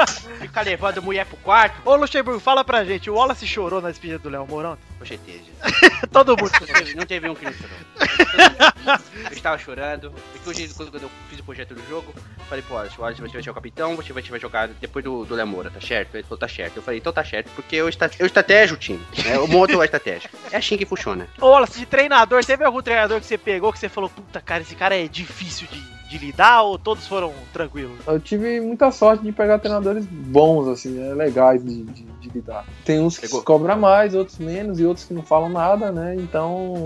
Fica levando mulher pro quarto. Ô, Luxemburgo, fala pra gente, o Wallace chorou na despedida do Léo Mourão? Com certeza. Todo mundo. Não teve, não teve um que não chorou. Eu estava chorando. Porque hoje, quando eu fiz o projeto do jogo, falei, pô, Wallace, você vai ser o capitão, você vai, você vai jogar depois do, do Lemora, tá certo? Ele falou, tá certo. Eu falei, então tá certo, porque eu, estra- eu estratégia o time. Né? Eu monto a estratégia. É assim que funciona. Ô, Wallace, de treinador, teve algum treinador que você pegou que você falou, puta, cara, esse cara é difícil de, de lidar ou todos foram tranquilos? Eu tive muita sorte de pegar treinadores bons, assim, né, legais de, de- de lidar. Tem uns que cobram mais, outros menos, e outros que não falam nada, né? Então,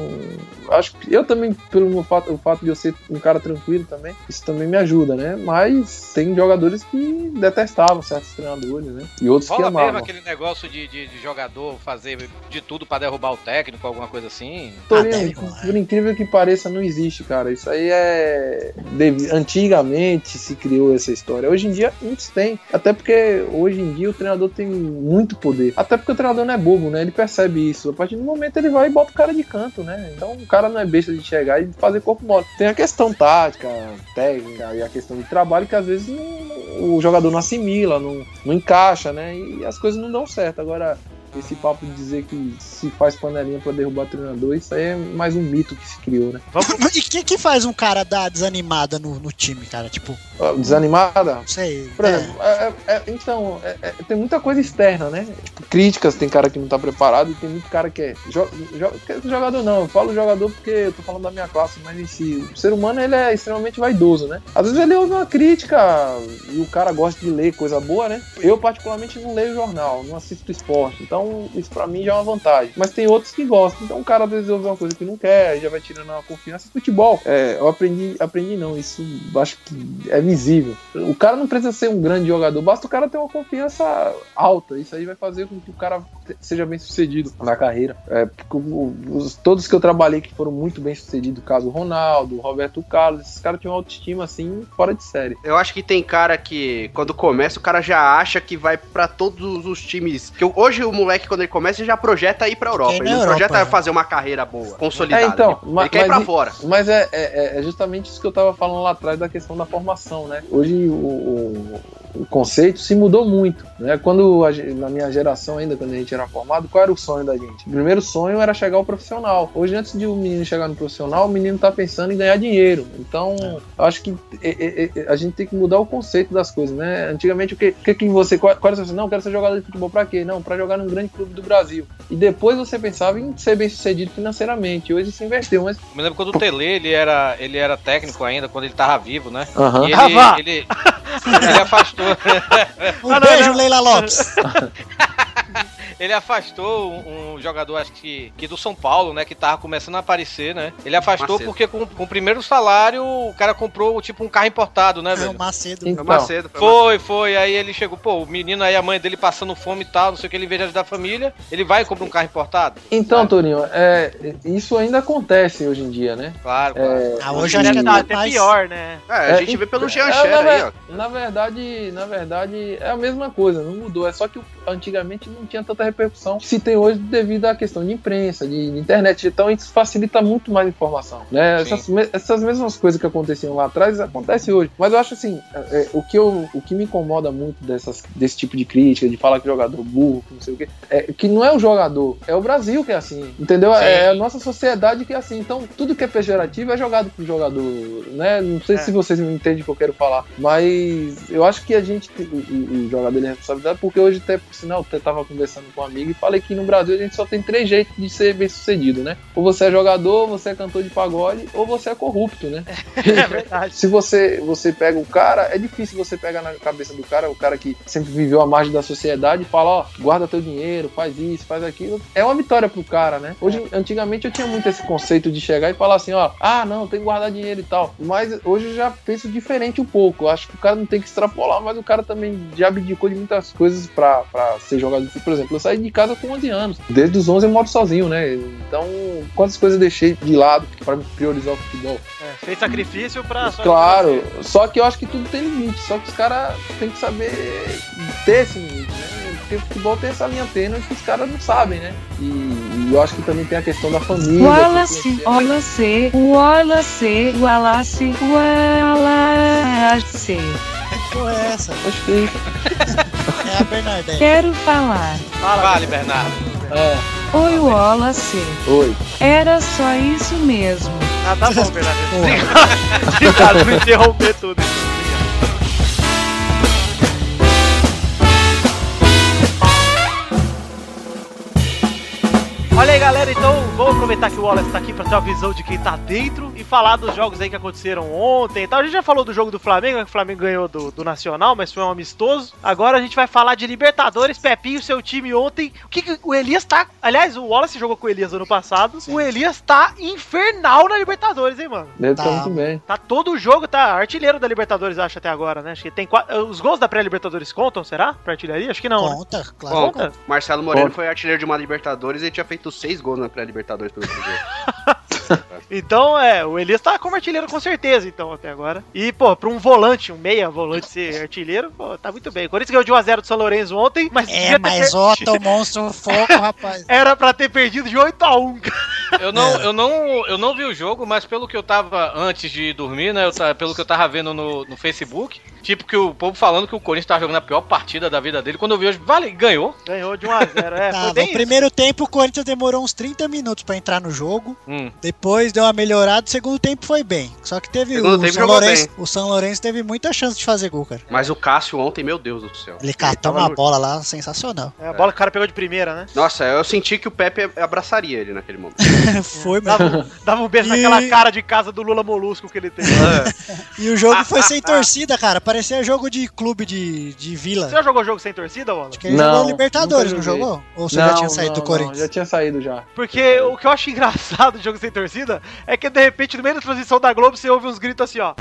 acho que eu também, pelo meu fato, o fato de eu ser um cara tranquilo também, isso também me ajuda, né? Mas tem jogadores que detestavam certos treinadores, né? E outros que mesmo amavam. aquele negócio de, de, de jogador fazer de tudo pra derrubar o técnico, alguma coisa assim. Torinho, Ah, por incrível que pareça, não existe, cara. Isso aí é. Antigamente se criou essa história. Hoje em dia, muitos têm. Até porque hoje em dia o treinador tem muito poder. Até porque o treinador não é bobo, né? Ele percebe isso. A partir do momento ele vai e bota o cara de canto, né? Então o cara não é besta de chegar e fazer corpo mole. Tem a questão tática, técnica e a questão de trabalho que às vezes não- o jogador não assimila, não, não encaixa, né? E as coisas não dão certo. Agora. Esse papo de dizer que se faz panelinha pra derrubar treinador, isso aí é mais um mito que se criou, né? E o que, que faz um cara dar desanimada no, no time, cara? Tipo, Ó, Desanimada? não sei. Por é. exemplo, é- é- é- então, é- é- tem muita coisa externa, né? Tipo, críticas, tem cara que não tá preparado e tem muito cara que é. Jo, jo- jogador não, eu falo jogador porque eu tô falando da minha classe, mas em si, o ser humano ele é extremamente vaidoso, né? Às vezes ele ouve uma crítica e o cara gosta de ler coisa boa, né? Eu, particularmente, não leio jornal, não assisto esporte, então isso pra mim já é uma vantagem. Mas tem outros que gostam, então o cara às vezes ouve uma coisa que não quer, já vai tirando uma confiança. Futebol, é, eu aprendi, aprendi não, isso acho que é visível. O cara não precisa ser um grande jogador, basta o cara ter uma confiança alta. Isso aí vai fazer com que o cara seja bem sucedido na carreira. É, os- todos que eu trabalhei que foram muito bem sucedidos, caso Ronaldo, Roberto Carlos, esses caras tinham uma autoestima assim, fora de série. Eu acho que tem cara que, quando começa, o cara já acha que vai pra todos os times. Que hoje o moleque, quando ele começa, ele já projeta ir pra Europa. Ele na não Europa, projeta né? fazer uma carreira boa, consolidada. É, então, ele, ma- ele quer ir mas pra fora. Mas é, é- é justamente isso que eu tava falando lá atrás da questão da formação, né? Hoje o, o- o conceito se mudou muito, né? Quando a na minha geração ainda, quando a gente era formado, qual era o sonho da gente? O primeiro sonho era chegar ao profissional. Hoje, antes de o menino chegar no profissional, o menino tá pensando em ganhar dinheiro. Então, eu acho que é, é, é, a gente tem que mudar o conceito das coisas, né? Antigamente, o que, o que, que você. Qual, qual era o seu sonho? Não, eu quero ser jogador de futebol pra quê? Não, pra jogar num grande clube do Brasil. E depois você pensava em ser bem sucedido financeiramente. Hoje se inverteu, mas. Eu me lembro quando o Tele, ele era, ele era técnico ainda, quando ele tava vivo, né? Aham. E Ah, vá! ele, ele, ele afastou. Um Ah, não, beijo, não. Leila Lopes. Ele afastou um, um jogador, acho que, que do São Paulo, né? Que tava começando a aparecer, né? Ele afastou Macedo. porque com, com o primeiro salário o cara comprou tipo um carro importado, né, É o velho? Macedo. Foi Então, Macedo. Foi Foi, foi. Aí ele chegou, pô, o menino aí, a mãe dele passando fome e tal, não sei o que, ele de ajudar a família, ele vai e compra um carro importado. Então, Sabe? Torinho, é, isso ainda acontece hoje em dia, né? Claro, claro. É, Ah, hoje acho que Tá é até mais. pior, né? É, a É, gente vê pelo é, Jean na, Cher aí, ó. na verdade, na verdade, é a mesma coisa, não mudou. É só que antigamente não tinha tanta repercussão que se tem hoje devido à questão de imprensa, de, de internet. Então isso facilita muito mais a informação. Né? Essas, essas mesmas coisas que aconteciam lá atrás acontecem hoje. Mas eu acho assim, é, é, o, que eu, o que me incomoda muito dessas, desse tipo de crítica, de falar que jogador burro, que não sei o quê, é que não é o jogador, é o Brasil que é assim. Entendeu? Sim. É a nossa sociedade que é assim. Então, tudo que é pejorativo é jogado pro jogador, né? Não sei É. se vocês me entendem o que eu quero falar, mas eu acho que a gente, o, o- jogador ele é responsabilidade, porque hoje, até por sinal, eu tava conversando com um amigo e falei que no Brasil a gente só tem três jeitos de ser bem sucedido, né? Ou você é jogador, ou você é cantor de pagode, ou você é corrupto, né? É verdade. Se você, você pega o cara, é difícil você pegar na cabeça do cara, o cara que sempre viveu à margem da sociedade, e fala, ó, guarda teu dinheiro, faz isso, faz aquilo. É uma vitória pro cara, né? Hoje, antigamente eu tinha muito esse conceito de chegar e falar assim, ó, ah, não, tem que guardar dinheiro e tal. Mas hoje eu já penso diferente um pouco. Eu acho que o cara não tem que extrapolar, mas o cara também já abdicou de muitas coisas pra, pra ser jogador. Por exemplo, eu saí de casa com 11 anos. Desde os 11 eu moro sozinho, né? Então, quantas coisas eu deixei de lado pra priorizar o futebol? É, fez sacrifício pra. sua Claro, só que eu acho que tudo tem limite, só que os caras têm que saber ter esse limite, né? Porque o futebol tem essa linha tênue que os caras não sabem, né? E, e eu acho que também tem a questão da família. Wallace. Wallace, Wallace, Wallace, Wallace. Que porra é essa? Acho que É a Bernadette. Quero falar. Vale, Bernardo. é. Oi, Wallace. Oi. Era só isso mesmo. Ah, tá bom, Bernadette. Obrigado, obrigado por interromper tudo. Olha aí, galera, então vamos aproveitar que o Wallace tá aqui pra ter uma visão de quem tá dentro e falar dos jogos aí que aconteceram ontem e tal. A gente já falou do jogo do Flamengo, que o Flamengo ganhou do, do Nacional, mas foi um amistoso. Agora a gente vai falar de Libertadores, Pepinho, seu time ontem. O que, que o Elias tá. Aliás, o Wallace jogou com o Elias ano passado. O Elias tá infernal na Libertadores, hein, mano? Deve Tá. muito bem. Tá todo o jogo, tá artilheiro da Libertadores, acho, até agora, né? Acho que tem quatro. Os gols da pré-Libertadores contam, será? Pra artilharia? Acho que não. né? Conta, claro. Bom, Conta? Marcelo Moreno Conta. foi artilheiro de uma Libertadores e ele tinha feito seis gols na pré-Libertadores pelo Cruzeiro. Então, é, o Elias tá como artilheiro com certeza, então, até agora. E, pô, pra um volante, um meia volante ser artilheiro, pô, tá muito bem. O Corinthians ganhou de 1x0 do São Lourenço ontem, mas. É, ter mas per- ó, tomou um foco, rapaz. Era pra ter perdido de 8x1, cara. Eu não, eu, não, eu não vi o jogo, mas pelo que eu tava antes de dormir, né? eu pelo que eu tava vendo no, no Facebook, tipo que o povo falando que o Corinthians tava jogando a pior partida da vida dele. Quando eu vi hoje, vale, ganhou. Ganhou de 1x0, é. Tá, foi primeiro tempo o Corinthians demorou uns 30 minutos pra entrar no jogo. Hum. Depois deu uma melhorada, o segundo tempo foi bem. Só que teve Segundo o tempo São Lourenço, bem. o São Lourenço teve muita chance de fazer gol, cara. Mas o Cássio ontem, meu Deus do céu. Ele catou uma no- bola lá sensacional. É, a bola que o cara pegou de primeira, né? Nossa, eu senti que o Pepe abraçaria ele naquele momento. foi, mesmo. Dava, dava um beijo E- naquela cara de casa do Lula Molusco que ele tem. E o jogo foi sem torcida, cara. Parecia jogo de clube de, de vila. Você já jogou jogo sem torcida, Wallace? Acho que ele Não, jogou Libertadores, não jogou? Ou você já tinha saído do Corinthians? já tinha saído já. Porque o que eu acho engraçado do jogo sem torcida é que de repente, no meio da transmissão da Globo, você ouve uns gritos assim, ó.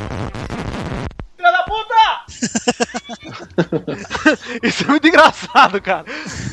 Filha da puta! Isso é muito engraçado, cara.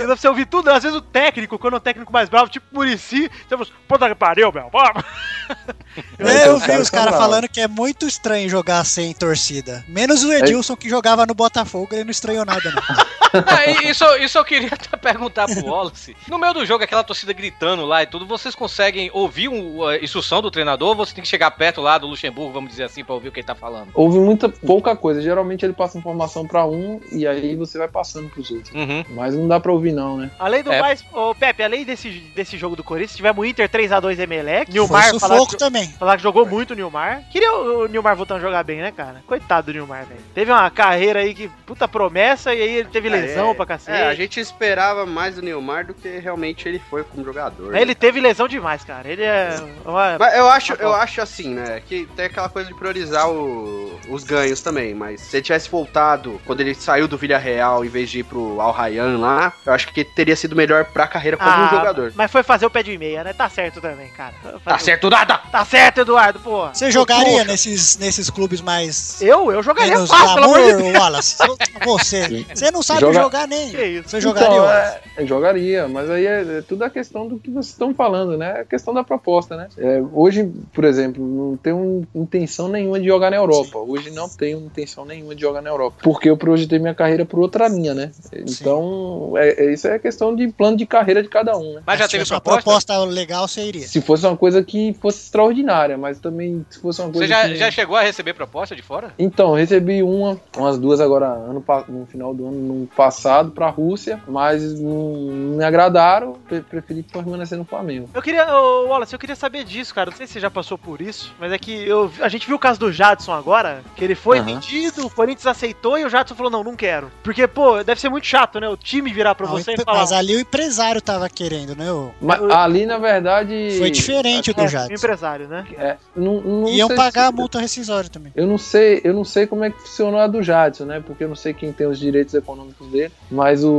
Você ouvir tudo, às vezes o técnico, quando é um técnico mais bravo, tipo Murici, você fala assim, puta que pariu, meu. vamos." É, eu vi os são caras falando que é muito estranho jogar sem torcida. Menos o Edilson que jogava no Botafogo, ele não estranhou nada, não. Ah, isso, isso eu queria até perguntar pro Wallace. No meio do jogo, aquela torcida gritando lá e tudo, vocês conseguem ouvir um, a instrução do treinador ou você tem que chegar perto lá do Luxemburgo, vamos dizer assim, pra ouvir o que ele tá falando? Houve muita pouca coisa. Geralmente ele passa informação pra um e aí você vai passando pros outros. Uhum. Mas não dá pra ouvir não, né? Além do É. mais, ô Pepe, além desse, desse jogo do Corinthians, tivemos o Inter 3x2 Emelec. Nilmar falar sufoco que, também. falar que jogou muito o Nilmar. Queria o, o Nilmar voltando a jogar bem, né, cara? Coitado do Nilmar, velho. Teve uma carreira aí que puta promessa e aí ele teve lesão É, pra cacete. É, a gente esperava mais do Neymar do que realmente ele foi como jogador. Mas né? ele teve lesão demais, cara. Ele é. Uma... Mas eu acho, eu acho assim, né? Que tem aquela coisa de priorizar o- os ganhos também. Mas se ele tivesse voltado quando ele saiu do Villarreal em vez de ir pro Al Rayyan lá, eu acho que teria sido melhor pra carreira como Ah, um jogador. Mas foi fazer o pé de meia, né? Tá certo também, cara. Tá certo nada! Tá certo, Eduardo, pô. Você jogaria Poxa. nesses, nesses clubes mais. Eu? Eu jogaria Menos fácil, pelo amor de. Wallace. Você. Você não sabe Joga- jogar nem. Que isso? Você jogaria, Então, Wallace? é, eu jogaria, mas aí é, é tudo a questão do que vocês estão falando, né? É a questão da proposta, né? É, hoje, por exemplo, não tenho intenção nenhuma de jogar na Europa. Hoje não tenho intenção nenhuma de jogar na Europa. Porque eu projetei minha carreira por outra linha, né? Então, é, é- isso é questão de plano de carreira de cada um, né? Mas já teve uma proposta? proposta legal, você iria. Se fosse uma coisa que fosse extraordinária, mas também se fosse uma coisa Você já, que... já chegou a receber proposta de fora? Então, eu recebi uma, umas duas agora ano, no final do ano no passado pra Rússia, mas não, me agradaram, pre- preferi permanecer no Flamengo. Eu queria, ô, Wallace, eu queria saber disso, cara. Não sei se você já passou por isso, mas é que eu, a gente viu o caso do Jadson agora, que ele foi Aham. vendido, o Corinthians aceitou e o Jadson falou: não, não quero. Porque, pô, deve ser muito chato, né? O time virar pra Não, você e- falar. mas ali o empresário tava querendo, né? o- Mas ali, na verdade... Foi diferente o do É, o Jadson. empresário, né? É, não, não Iam sei pagar a se- multa rescisória também. Eu não sei, eu não sei como é que funcionou a do Jadson, né? Porque eu não sei quem tem os direitos econômicos dele. Mas o,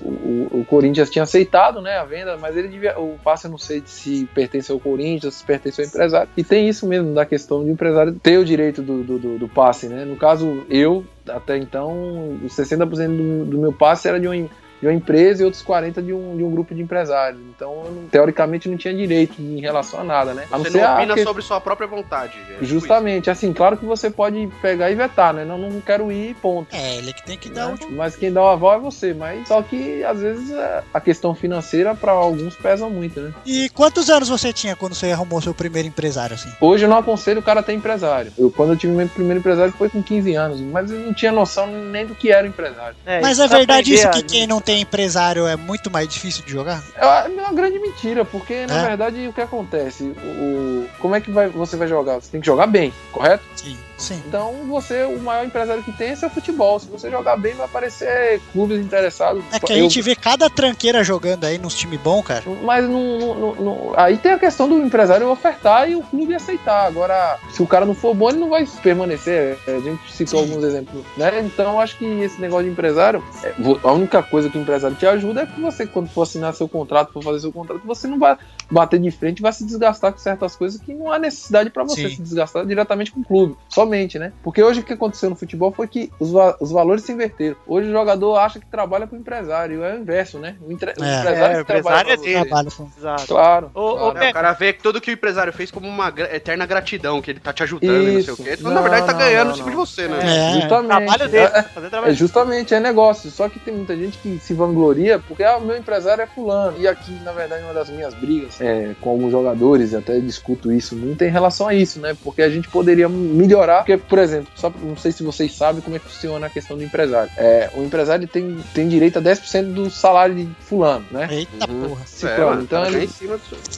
o, o Corinthians tinha aceitado, né, a venda, mas ele devia. O passe eu não sei se pertence ao Corinthians, se pertence ao empresário. E tem isso mesmo da questão de o empresário ter o direito do, do, do- do passe, né? No caso, eu, até então, os 60% do, do meu passe era de em- de uma empresa e outros 40% de um, de um grupo de empresários. Então, eu teoricamente, não tinha direito em relação a nada, né? A Você ser não a opina que- sobre sua própria vontade. é tipo Justamente, assim, claro que você pode pegar e vetar, né? Não, não quero ir, ponto. É, ele que tem que dar o último. Mas quem dá o aval é você. Mas só que às vezes é, a questão financeira para alguns pesa muito, né? E quantos anos você tinha quando você arrumou seu primeiro empresário, assim? Hoje eu não aconselho o cara a ter empresário. Eu, quando eu tive meu primeiro empresário foi com 15 anos, mas eu não tinha noção nem do que era empresário. É, Mas é pra verdade aprender isso a- que quem não tem empresário é muito mais difícil de jogar? É uma grande mentira, porque na É? verdade o que acontece? O- como é que vai, você vai jogar? Você tem que jogar bem, correto? Sim, sim. Então você, o maior empresário que tem é seu futebol. Se você jogar bem, vai aparecer clubes interessados. É que a Eu- gente vê cada tranqueira jogando aí nos times bons, cara. Mas não, não- não- não- aí tem a questão do empresário ofertar e o clube aceitar. Agora, se o cara não for bom, ele não vai permanecer. A gente citou Sim. alguns exemplos, né? Então, eu acho que esse negócio de empresário, é, a única coisa que o empresário te ajuda é que você, quando for assinar seu contrato, for fazer seu contrato, você não vai bater de frente e vai se desgastar com certas coisas que não há necessidade para você Sim. se desgastar diretamente com o clube, somente, né? Porque hoje o que aconteceu no futebol foi que os, va- os valores se inverteram. Hoje o jogador acha que trabalha com o empresário, é o inverso, né? O, entre- o É. empresário É, que o empresário trabalha é dele. você. Trabalho com. Exato. Claro. Ô, claro. É, o cara vê tudo que o empresário fez como uma gra- eterna gratidão, que ele tá te ajudando e não sei o Isso. quê. Então, Não, na verdade, tá não, ganhando não, em cima de não. você, né? É. Justamente. trabalho dele. É, Fazer é, trabalho justamente, é negócio. Só que tem muita gente que se vangloria porque ah, o meu empresário é fulano. E aqui, na verdade, uma das minhas brigas é, com alguns jogadores, e até discuto isso muito em relação a isso, né? Porque a gente poderia melhorar. Porque, por exemplo, só não sei se vocês sabem como é que funciona a questão do empresário. É, o empresário tem, tem direito a 10% do salário de fulano, né? Eita Uhum. porra. Ciclano. É, então, tá ele,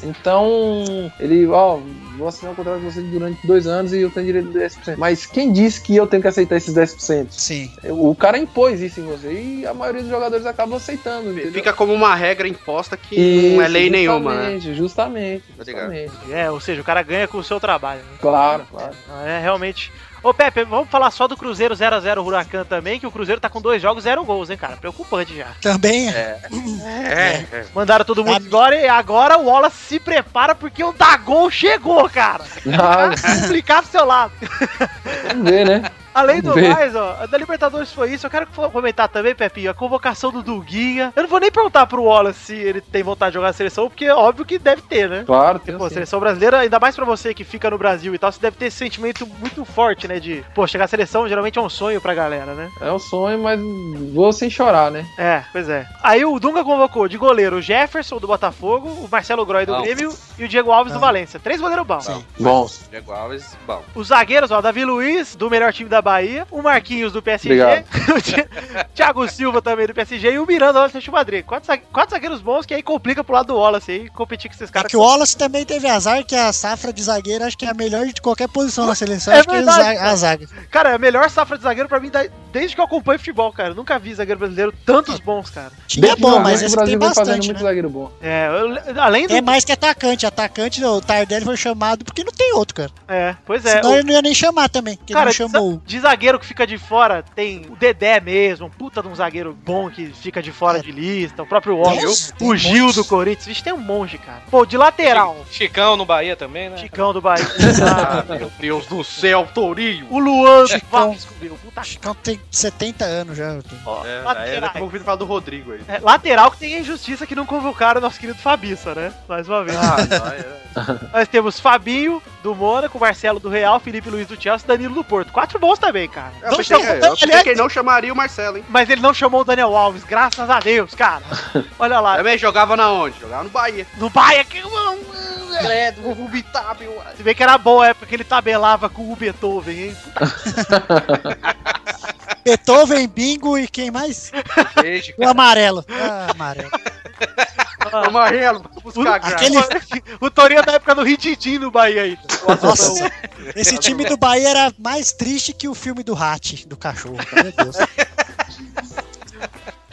então, ele, ó, vou assinar um contrato com você durante dois anos e eu tenho direito de 10%. Mas quem disse que eu tenho que aceitar esses 10%? Sim. O cara impôs isso em você e a maioria dos jogadores acabam aceitando. entendeu? Fica como uma regra imposta que não é Isso, lei nenhuma, né? Justamente, justamente. Tá ligado? justamente. É, ou seja, o cara ganha com o seu trabalho. Né? Claro, claro. É, realmente. Ô, Pepe, vamos falar só do Cruzeiro 0x0 Huracan também, que o Cruzeiro tá com dois jogos, zero gols, hein, cara? Preocupante já. Também É, é. Mandaram todo mundo Tá- embora e agora o Wallace se prepara porque o Dagol chegou, cara. Ah, Explicar pro seu lado. vamos ver, né? Além do mais, ó, a da Libertadores foi isso. Eu quero comentar também, Pepinho, a convocação do Duguinha. Eu não vou nem perguntar pro Wallace se ele tem vontade de jogar na seleção, porque é óbvio que deve ter, né? Claro, tem Pô, assim. seleção brasileira, ainda mais pra você que fica no Brasil e tal, você deve ter esse sentimento muito forte, né? De, pô, chegar à seleção geralmente é um sonho pra galera, né? É um sonho, mas vou sem chorar, né? É, pois é. Aí o Dunga convocou de goleiro o Jefferson do Botafogo, o Marcelo Groy do Bom. Grêmio e o Diego Alves do. Valência. Três goleiros bons. Sim. Bons. Diego Alves, bom. Os zagueiros, ó, Davi Luiz, do melhor time da Bahia, o Marquinhos do PSG, Obrigado. o Thi- Thiago Silva também do PSG e o Miranda do Atlético Madrid. Quatro, zague- quatro zagueiros bons que aí complica pro lado do Wallace aí, competir com esses É caras. que o Wallace também teve azar, que a safra de zagueiro acho que é a melhor de qualquer posição na seleção. É acho que é verdade, a zaga- cara. é a melhor safra de zagueiro pra mim da- desde que eu acompanho futebol, cara. Eu nunca vi zagueiro brasileiro tantos bons, cara. Tinha bom, mas o esse Brasil tem bastante, muito né? zagueiro bom. É, eu- além do. É mais que atacante. Atacante, o Tardelli foi chamado porque não tem outro, cara. É, pois é. Senão o- ele não ia nem chamar também, porque Cara, ele não chamou. de zagueiro que fica de fora, tem o Dedé mesmo, um puta de um zagueiro bom que fica de fora de lista, o próprio Tem o Gil muitos. do Corinthians, vixe, tem um monge, cara. Pô, de lateral, Chicão no Bahia também, né? Chicão do Bahia. Ah, meu Deus do céu, Tourinho. o Luan do. Vasco, meu, puta Chicão tem 70 anos já. Ó, É, lateral, daqui a pouco o Vitor fala do Rodrigo aí. é, lateral que tem a injustiça que não convocaram o nosso querido Fabiça, né? Mais uma vez. Ah, é- Nós temos Fabinho, do Mônaco, Marcelo do Real, Felipe Luiz do Chelsea e Danilo do Porto. Quatro bons também, cara. Eu Não pensei, chamou- é, eu aliás, que ele não chamaria o Marcelo, hein? Mas ele não chamou o Daniel Alves, graças a Deus, cara. Olha lá, Também jogava na onde? Jogava no Bahia. no Bahia, que Credo, vou vomitar, meu. Se bem que era boa a época que ele tabelava com o Beethoven, hein? Beethoven, Bingo e quem mais? Beijo, O amarelo. Ah, amarelo. Amarelo, pra buscar graça. Aquele, O Torinho é da época do Ritidinho no Bahia aí. nossa, esse time do Bahia era mais triste que o filme do Hat, do cachorro. Meu Deus.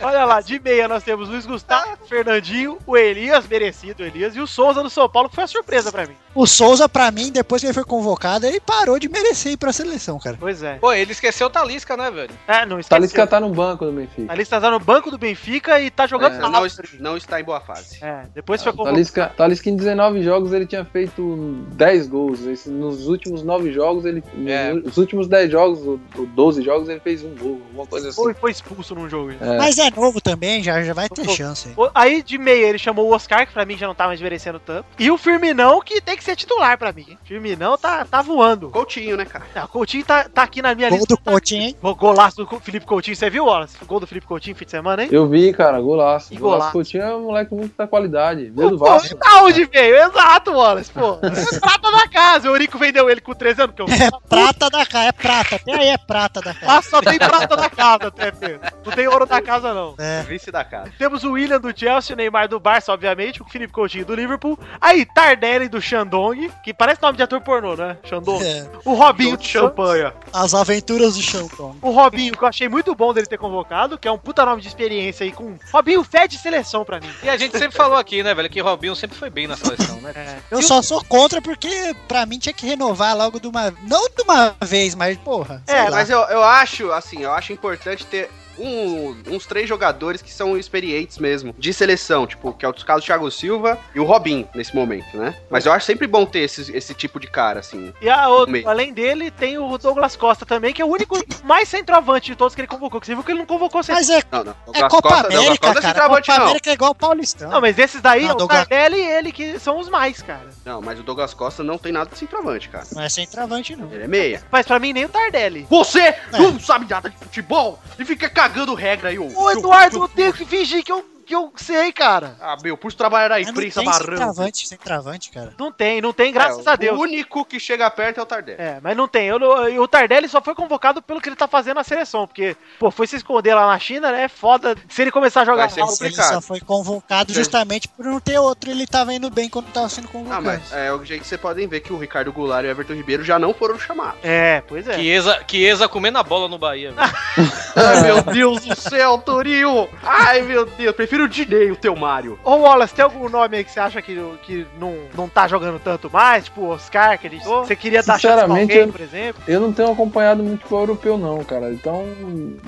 Olha lá, de meia nós temos Luiz Gustavo, Fernandinho, o Elias, merecido Elias, e o Souza do São Paulo, que foi uma surpresa pra mim. O Souza, pra mim, depois que ele foi convocado, ele parou de merecer ir pra seleção, cara. Pois é. Pô, ele esqueceu o Talisca, né, velho? É, não esqueceu. Talisca tá no banco do Benfica. Talisca tá no banco do Benfica e tá jogando É, não, não está em boa fase. É, depois foi convocado. Talisca, Talisca em 19 jogos ele tinha feito 10 gols. Esse- nos últimos 9 jogos, ele. É. Nos últimos 10 jogos, ou ou 12 jogos, ele fez um gol, alguma coisa assim. Foi, foi expulso num jogo. É. Mas é novo também, já, já vai ter Pô, chance. O- Aí de meia ele chamou o Oscar, que pra mim já não tá mais merecendo tanto. E o Firminão, que tem que ser titular pra mim. hein? Firminão tá, tá voando. Coutinho, né, cara? Ah, o Coutinho tá, tá aqui na minha Gol lista. do Coutinho, hein? Go- Golaço do Felipe Coutinho. Você viu, Wallace? O gol do Felipe Coutinho fim de semana, hein? Eu vi, cara, golaço. E Golaço golaço. Coutinho é um moleque muito da qualidade. Veio do Pô, Vasco. da onde veio? Exato, Wallace, pô. É prata da casa. O Eurico vendeu ele com 13 anos, porque eu... É prata da casa, é prata. Até aí é prata da casa. Ah, só tem prata da casa, até, Pedro. Não tem ouro da casa, não. É. Vice da casa. Temos o William do Chelsea, o Neymar do Barça, obviamente, o Felipe Coutinho do Liverpool. Aí, Tardelli do Shandong, que parece nome de ator pornô, né? Shandong. É, O Robinho de do champanhe. as aventuras do Champão. O Robinho, que eu achei muito bom dele ter convocado, que é um puta nome de experiência aí com. Robinho fede seleção pra mim. E a gente sempre falou aqui, né, velho, que Robinho sempre foi bem na seleção, né? É. Eu E o- só sou contra porque, pra mim, tinha que renovar logo de uma. Não de uma vez, mas, porra. sei É, lá. Mas eu, eu acho, assim, eu acho importante ter um- uns três jogadores que são experientes mesmo, de seleção, tipo, que é o caso do Thiago Silva e o Robin, nesse momento, né? Mas eu acho sempre bom ter esse, esse tipo de cara, assim. E a outra, Meio. além dele, tem o Douglas Costa também, que é o único mais centroavante de todos que ele convocou. Que você viu que ele não convocou centroavante. Mas é, Não, não. é Copa Costa- Douglas América, Costa é cara. centroavante, Copa não. América é igual o Paulistão. Não, mas esses daí, Não, o Douglas- Tardelli e ele que são os mais, cara. Não, mas o Douglas Costa não tem nada de centroavante, cara. Não é centroavante, não. Ele é meia. Mas pra mim nem o Tardelli. Você não sabe nada de futebol e fica cagando regra aí, ô. Ô, Eduardo, eu tenho que fingir que eu, que eu sei, cara. Ah, meu, por trabalhar na não imprensa barrando. centroavante, centroavante, cara. Não tem, não tem, graças É, a Deus. O único que chega perto é o Tardelli. É, mas não tem. Eu não- e o Tardelli só foi convocado pelo que ele tá fazendo na seleção, porque, pô, foi se esconder lá na China, né? É foda. Se ele começar a jogar mal, Ele complicado. só foi convocado justamente por não ter outro. Ele tava indo bem quando tava sendo Ah, convocado. mas é o jeito que vocês podem ver que o Ricardo Goulart e o Everton Ribeiro já não foram chamados. É, pois é. Chiesa, Chiesa comendo a bola no Bahia. velho. Ai, meu Deus do céu, Torinho! Ai, meu Deus, prefiro o Dinei, o teu Mário. Ô Wallace, tem algum nome aí que você acha que, que não, não tá jogando tanto mais? Tipo o Oscar, que a gente. Você queria dar chance pra alguém, eu- por exemplo? Eu não tenho acompanhado muito futebol europeu, não, cara. Então,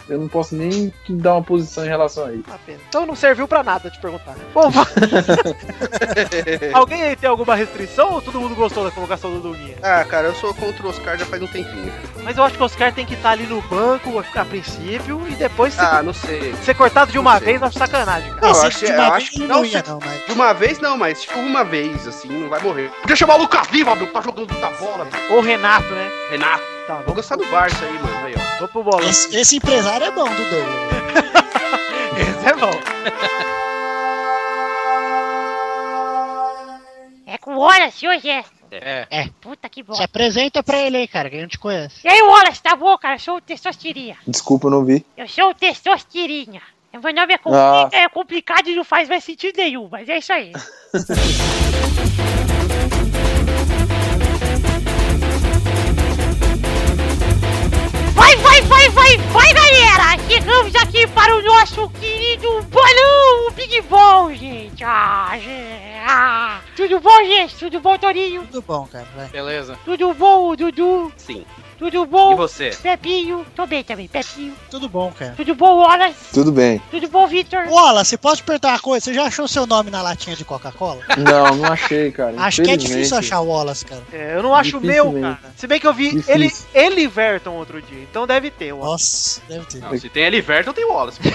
eu não posso nem te dar uma posição em relação a isso. Pena. Então não serviu pra nada te perguntar. Bom, alguém aí tem alguma restrição ou todo mundo gostou da convocação do Duguinha? Ah, cara, eu sou contra o Oscar já faz um tempinho. Mas eu acho que o Oscar tem que estar ali no banco a, princípio e depois ser, Ah, não sei. ser cortado de uma vez, acho sacanagem, cara. Não, eu acho, de eu uma vez que não, ia, não, mas. De uma vez não, mas tipo uma vez, assim, não vai morrer. Podia chamar o Lucas Lima, meu, que tá jogando muita bola. meu. Ou o Renato, né? Renato, Tá, vou gostar do Barça aí, mano. Aí, ó. vamos pro bolão. Esse, Esse, esse empresário é bom, do Douglas. é bom. É com o Wallace hoje, é? É. É. Puta que bom. Se apresenta pra ele aí, cara, que a gente conhece. E aí, Wallace, tá bom, cara? Eu sou o Testostirinha. Desculpa, eu não vi. Eu sou o Testostirinha. Meu nome é, compli- Ah. é complicado e não faz mais sentido nenhum, mas é isso aí. Vai, vai, vai, vai, vai, galera! Chegamos aqui para o nosso querido bolão, o Big Ball, gente. Ah, gente. Ah. Tudo bom, gente? Tudo bom, Torinho? Tudo bom, cara, vai. Beleza. Tudo bom, Dudu? Sim. Tudo bom? E você? Pepinho, tô bem também, Pepinho. Tudo bom, cara. Tudo bom, Wallace? Tudo bem. Tudo bom, Victor? Wallace, você pode perguntar uma coisa? Você já achou seu nome na latinha de Coca-Cola? Não, não achei, cara. Acho que é difícil achar o Wallace, cara. É, eu não acho o meu, cara. Se bem que eu vi Difícil. ele, ele e Verton outro dia, então deve ter. Wallace. Nossa, deve ter. Não, se tem Eliverton, tem Wallace.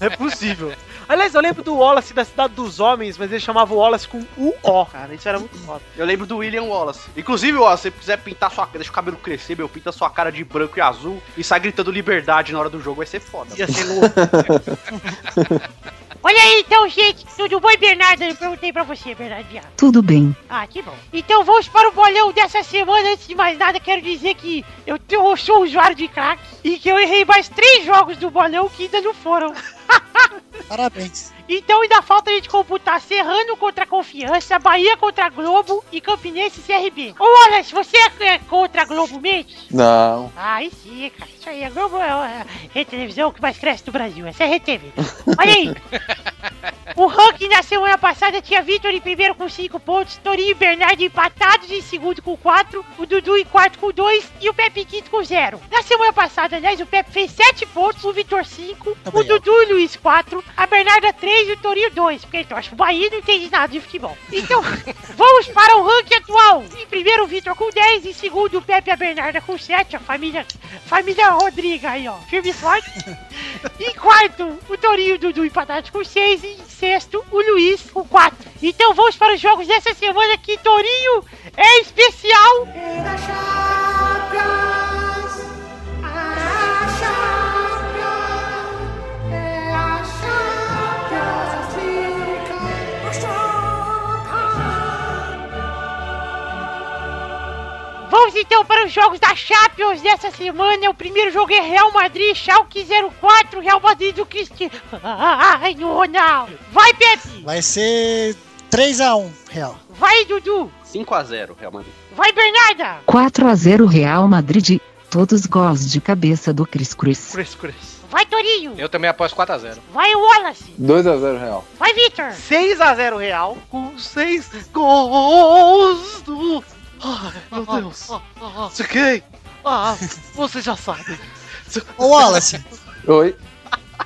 É possível. Aliás, eu lembro do Wallace da Cidade dos Homens, mas ele chamava o Wallace com U-O, cara. Isso era muito foda. Eu lembro do William Wallace. Inclusive, Wallace, se você quiser pintar sua deixa o cabelo crescer, meu, pinta sua cara de branco e azul e sai gritando liberdade na hora do jogo, vai ser foda. Ia ser louco. Olha aí, então, gente. Tudo bom, Bernardo? Eu perguntei pra você, Bernardo Viado. Tudo bem. Ah, que bom. Então vamos para o bolão dessa semana. Antes de mais nada, quero dizer que eu, te- eu sou usuário de crack e que eu errei mais três jogos do bolão que ainda não foram. Parabéns. Então ainda falta a gente computar Serrano contra Confiança, Bahia contra Globo e Campinense e CRB. Ô Wallace, você é, é contra a Globo Mendes? Não. Ah, aí sim, cara. Isso aí, a Globo é a rede de televisão que mais cresce do Brasil. Essa é a RTV. Olha aí. O ranking na semana passada tinha Vitor em primeiro com 5 pontos, Torinho e Bernardo empatados em segundo com 4, o Dudu em quarto com 2 e o Pepe em quinto com 0. Na semana passada, aliás, o Pepe fez 7 pontos, o Vitor 5, o Também. Dudu e o Luiz 4, a Bernarda 3 e o Torinho 2, porque ele torce pro Bahia e não entende nada de futebol. Então, vamos para o ranking atual. Em primeiro, o Vitor com 10, em segundo, o Pepe e a Bernarda com 7, a família, família Rodriga aí, ó, firme e forte. Em quarto, o Torinho e o Dudu empatados com 6. E em sexto, o Luiz com 4. Então vamos para os jogos dessa semana que Torinho é especial. Vamos então para os jogos da Champions dessa semana. O primeiro jogo é Real Madrid, Schalke 04, Real Madrid do Cristiano. Ronaldo. Vai, Pepe. Vai ser 3x1, real. Vai, Dudu. 5x0, Real Madrid. Vai, Bernarda. 4 a 0 Real Madrid. Todos gols de cabeça do Cris Cris. Cris, Cris. Vai, Torinho. Eu também aposto 4x0. Vai, Wallace. 2x0 Real. Vai, Victor. 6x0 Real, com 6 gols do... Ai, meu Deus. Fiquei. Ah, você já sabe. Ô Wallace, Oi.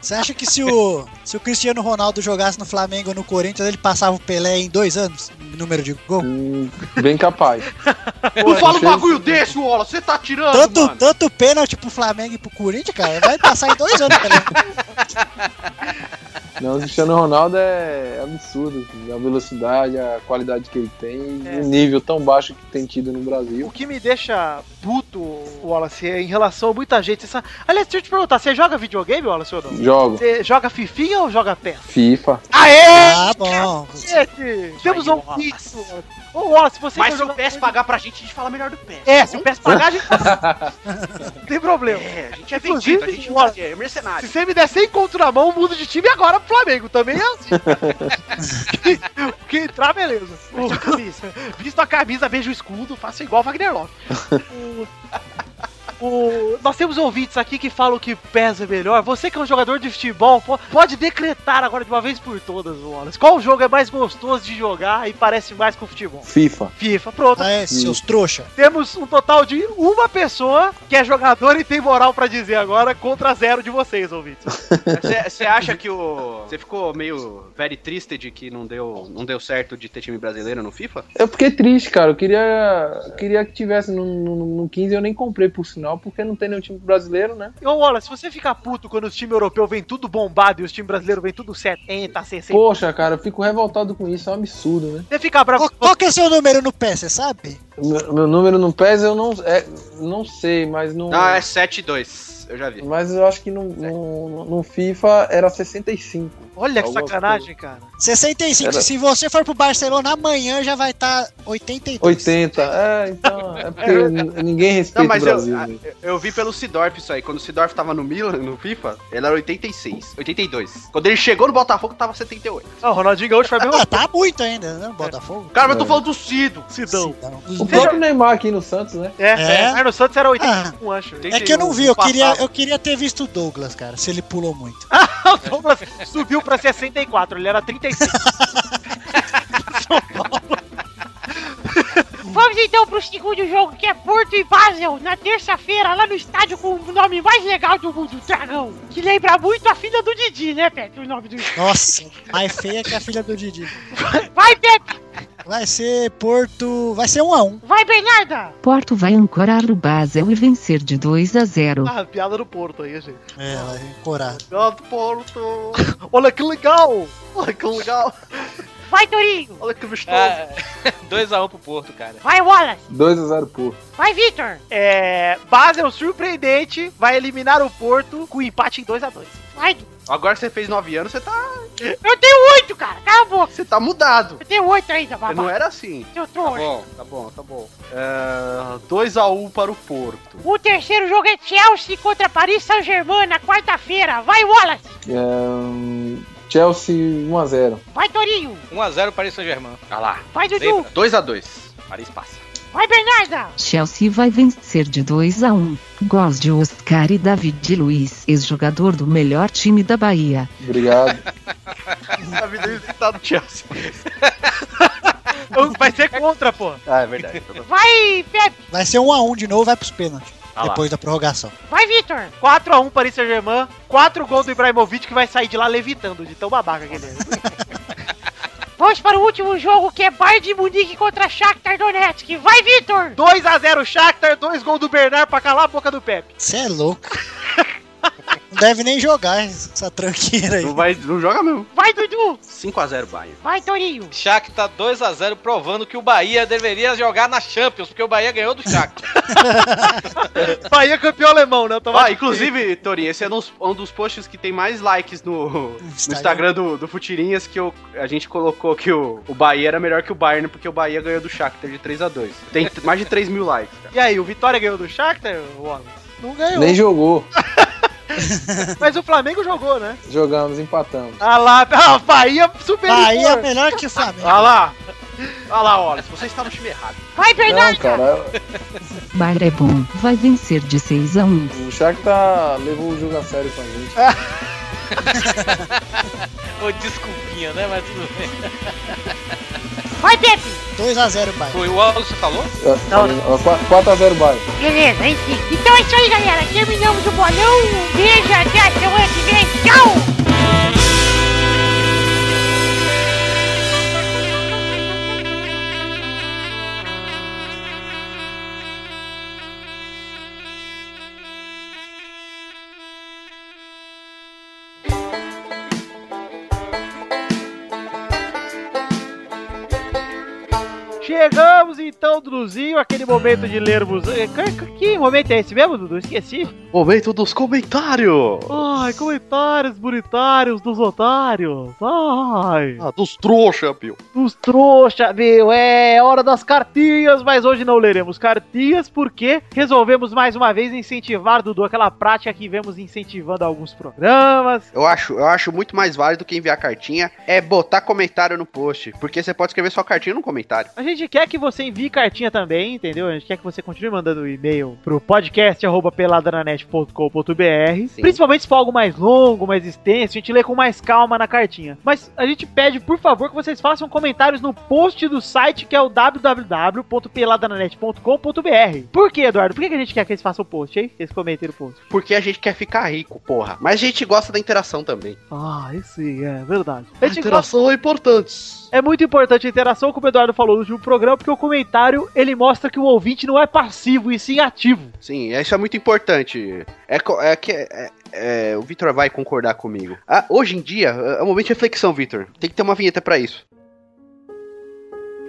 você acha que se o, se o Cristiano Ronaldo jogasse no Flamengo ou no Corinthians, ele passava o Pelé em dois anos? Número de gol? Hum, bem capaz. Não fala um bagulho desse, Wallace, você tá tirando, Tanto, mano. tanto pênalti pro Flamengo e pro Corinthians, cara, vai passar em dois anos, Pelé. Não, o Cristiano Ronaldo é absurdo. assim, A velocidade, a qualidade que ele tem, É. o nível tão baixo que tem tido no Brasil. O que me deixa puto, Wallace, é em relação a muita gente. Essa... Aliás, deixa eu te perguntar, você joga videogame, Wallace, ou não? Jogo. Você joga Fifinha ou joga PES? FIFA. Aê! Ah, bom. Gente, temos um vídeo. Ô, Wallace, você Mas que se o PES pagar pra gente, a gente fala melhor do PES. É, se o PES pagar, a gente Não tem problema. É, a gente é Inclusive, vendido, a gente Wallace, é Se mercenário. você me der 100 conto na mão, mudo de time agora Flamengo. Também é assim. que entrar, beleza. Visto a camisa, vejo o escudo, faço igual o Wagner Love. O- o- nós temos ouvintes aqui que falam que PES é melhor. Você que é um jogador de futebol, po- pode decretar agora de uma vez por todas, Wallace. Qual jogo é mais gostoso de jogar e parece mais com futebol? FIFA. FIFA, pronto. Ah, é, seus trouxa. Temos um total de uma pessoa que é jogador e tem moral pra dizer agora contra zero de vocês, ouvintes. Você acha que o. Você ficou meio very triste de que não deu, não deu certo de ter time brasileiro no FIFA? Eu fiquei triste, cara. Eu queria, queria que tivesse no, no, no 15. Eu nem comprei por sinal, porque não tem nenhum time brasileiro, né? Ô, Wallace, se você ficar puto quando os times europeus vêm tudo bombado e os times brasileiros vêm tudo 70, 60, Poxa, cara, eu fico revoltado com isso. É um absurdo, né? você fica bravo. Qual, que é seu número no pé, você sabe? Meu, meu número no PES eu não, é, não sei, mas. Não, é 7-2. Eu já vi. Mas eu acho que no, no, no FIFA era 65. Olha que sacanagem, cara. 65. Era- Se você for pro Barcelona amanhã, já vai estar tá 82. 80. É, então. É porque n- ninguém respeita Não, mas o eu, Brasil. né? eu vi pelo Sidorf isso aí. Quando o Sidorf tava no Milan, no FIFA, ele era 86, 82. Quando ele chegou no Botafogo, tava 78. Não, o Ronaldinho Gaúcho foi a mesma Ah, tá muito ainda, né? Botafogo. Cara, mas eu tô É. falando do Cido. Sidão. O próprio Neymar aqui no Santos, né? É, É? é. Arno Santos era 81, acho. É que eu não vi, eu queria, eu queria ter visto o Douglas, cara, se ele pulou muito. o Douglas subiu pra 64, ele era 36. São Paulo. Vamos então pro segundo jogo, que é Porto e Basel, na terça-feira, lá no estádio com o nome mais legal do mundo, Dragão. Que lembra muito a filha do Didi, né, Pepe? O nome do Nossa, mais feia que a filha do Didi. Vai, Pepe! Vai ser Porto. Vai ser um a um. Vai, Bernarda! Porto vai ancorar o Basel e vencer de 2 a 0. Ah, piada do Porto aí, gente. É, vai ancorar. Piada do Porto. Olha que legal. Olha que legal. Vai, Torinho! Olha que vistoso. Ah, 2x1 pro Porto, cara. Vai, Wallace! 2x0 Porto. Vai, Vitor! É, Basel surpreendente vai eliminar o Porto com empate em 2x2. Vai! Agora que você fez 9 anos, você tá. Eu tenho oito, cara! Cala a boca! Você tá mudado. Eu tenho oito ainda, Você babá. não era assim. Seu Tá trouxa. bom, tá bom, tá bom. É, 2x1 para o Porto. O terceiro jogo é Chelsea contra Paris Saint-Germain na quarta-feira. Vai, Wallace! É, hum, Chelsea 1x0. Vai, Torinho! 1x0 Paris Saint-Germain. Olha lá. Vai, Dudu! 2x2. Paris passa. Vai, Bernarda! Chelsea vai vencer de 2 a 1. Gols de Oscar e David Luiz, ex-jogador do melhor time da Bahia. Obrigado. A vida tá no Chelsea. Vai ser contra, pô. Ah, é verdade. Vai, Pepe! Vai ser um a um de novo, vai pros pênaltis. Ah depois da prorrogação. Vai, Vitor! 4x1 Paris Saint-Germain. 4 gols do Ibrahimovic que vai sair de lá levitando, de tão babaca que ele é. Vamos para o último jogo que é Bayern de Munique contra Shakhtar Donetsk. Vai, Vitor! 2x0 Shakhtar, 2 gols do Bernard pra calar a boca do Pepe. Você é louco. Não deve nem jogar essa tranqueira aí. Não, vai, não joga mesmo. Vai, Dudu! 5x0 Bayern. Vai, Torinho! Shakhtar 2x0 provando que o Bahia deveria jogar na Champions, porque o Bahia ganhou do Shakhtar. Bahia campeão alemão, né? Ah, inclusive, Torinho, esse é um dos, um dos posts que tem mais likes no, no Instagram do, do Futirinhas, que eu- a gente colocou que o, o Bahia era melhor que o Bayern, porque o Bahia ganhou do Shakhtar de 3x2. Tem mais de 3 mil likes, cara. E aí, o Vitória ganhou do Shakhtar, Wallace? Não ganhou. Nem jogou. Mas o Flamengo jogou, né? Jogamos, empatamos. Ah lá, ah, Bahia superior. Bahia é melhor que o Flamengo. Olha lá. Olha lá, olha, você está no time errado. Vai, Não, cara, Bayern é bom, vai vencer de 6 a 1. o Shakhtar levou o jogo a sério com a gente. Ô, desculpinha, né? Mas tudo bem. Vai, Pepe! 2x0 Bayern. Foi o Wallace que falou? Não, 4x0 Bayern. Beleza, enfim. Então é isso aí, galera. Terminamos o bolão. Um beijo, até a semana que vem. Tchau! Chegamos então, Duduzinho, aquele momento de lermos. eh, Que, momento é esse mesmo, Dudu? Esqueci. Momento dos comentários. Ai, comentários bonitários dos otários. Ai, Ah, dos trouxa, Pio. dos trouxa, meu. É hora das cartinhas, mas hoje não leremos cartinhas porque resolvemos mais uma vez incentivar, Dudu, aquela prática que vemos incentivando alguns programas. Eu acho, eu acho muito mais válido que enviar cartinha é botar comentário no post. Porque você pode escrever sua cartinha no comentário. A gente quer que você envie cartinha também, entendeu? A gente quer que você continue mandando e-mail pro podcast.peladananet.com.br. Principalmente se for algo mais longo, mais extenso, a gente lê com mais calma na cartinha. Mas a gente pede, por favor, que vocês façam comentários no post do site que é o www.peladananet.com.br. Por que, Eduardo? Por que a gente quer que eles façam o post, hein? Eles comentem o post. Porque a gente quer ficar rico, porra. Mas a gente gosta da interação também. Ah, isso é verdade. A gosta- interação é importante. É muito importante a interação, como o Eduardo falou no último programa, porque o comentário ele mostra que o ouvinte não é passivo e sim ativo. Sim, isso é muito importante. É, é que é- é, o Vitor vai concordar comigo. Ah, hoje em dia, é um momento de reflexão, Vitor. Tem que ter uma vinheta pra isso.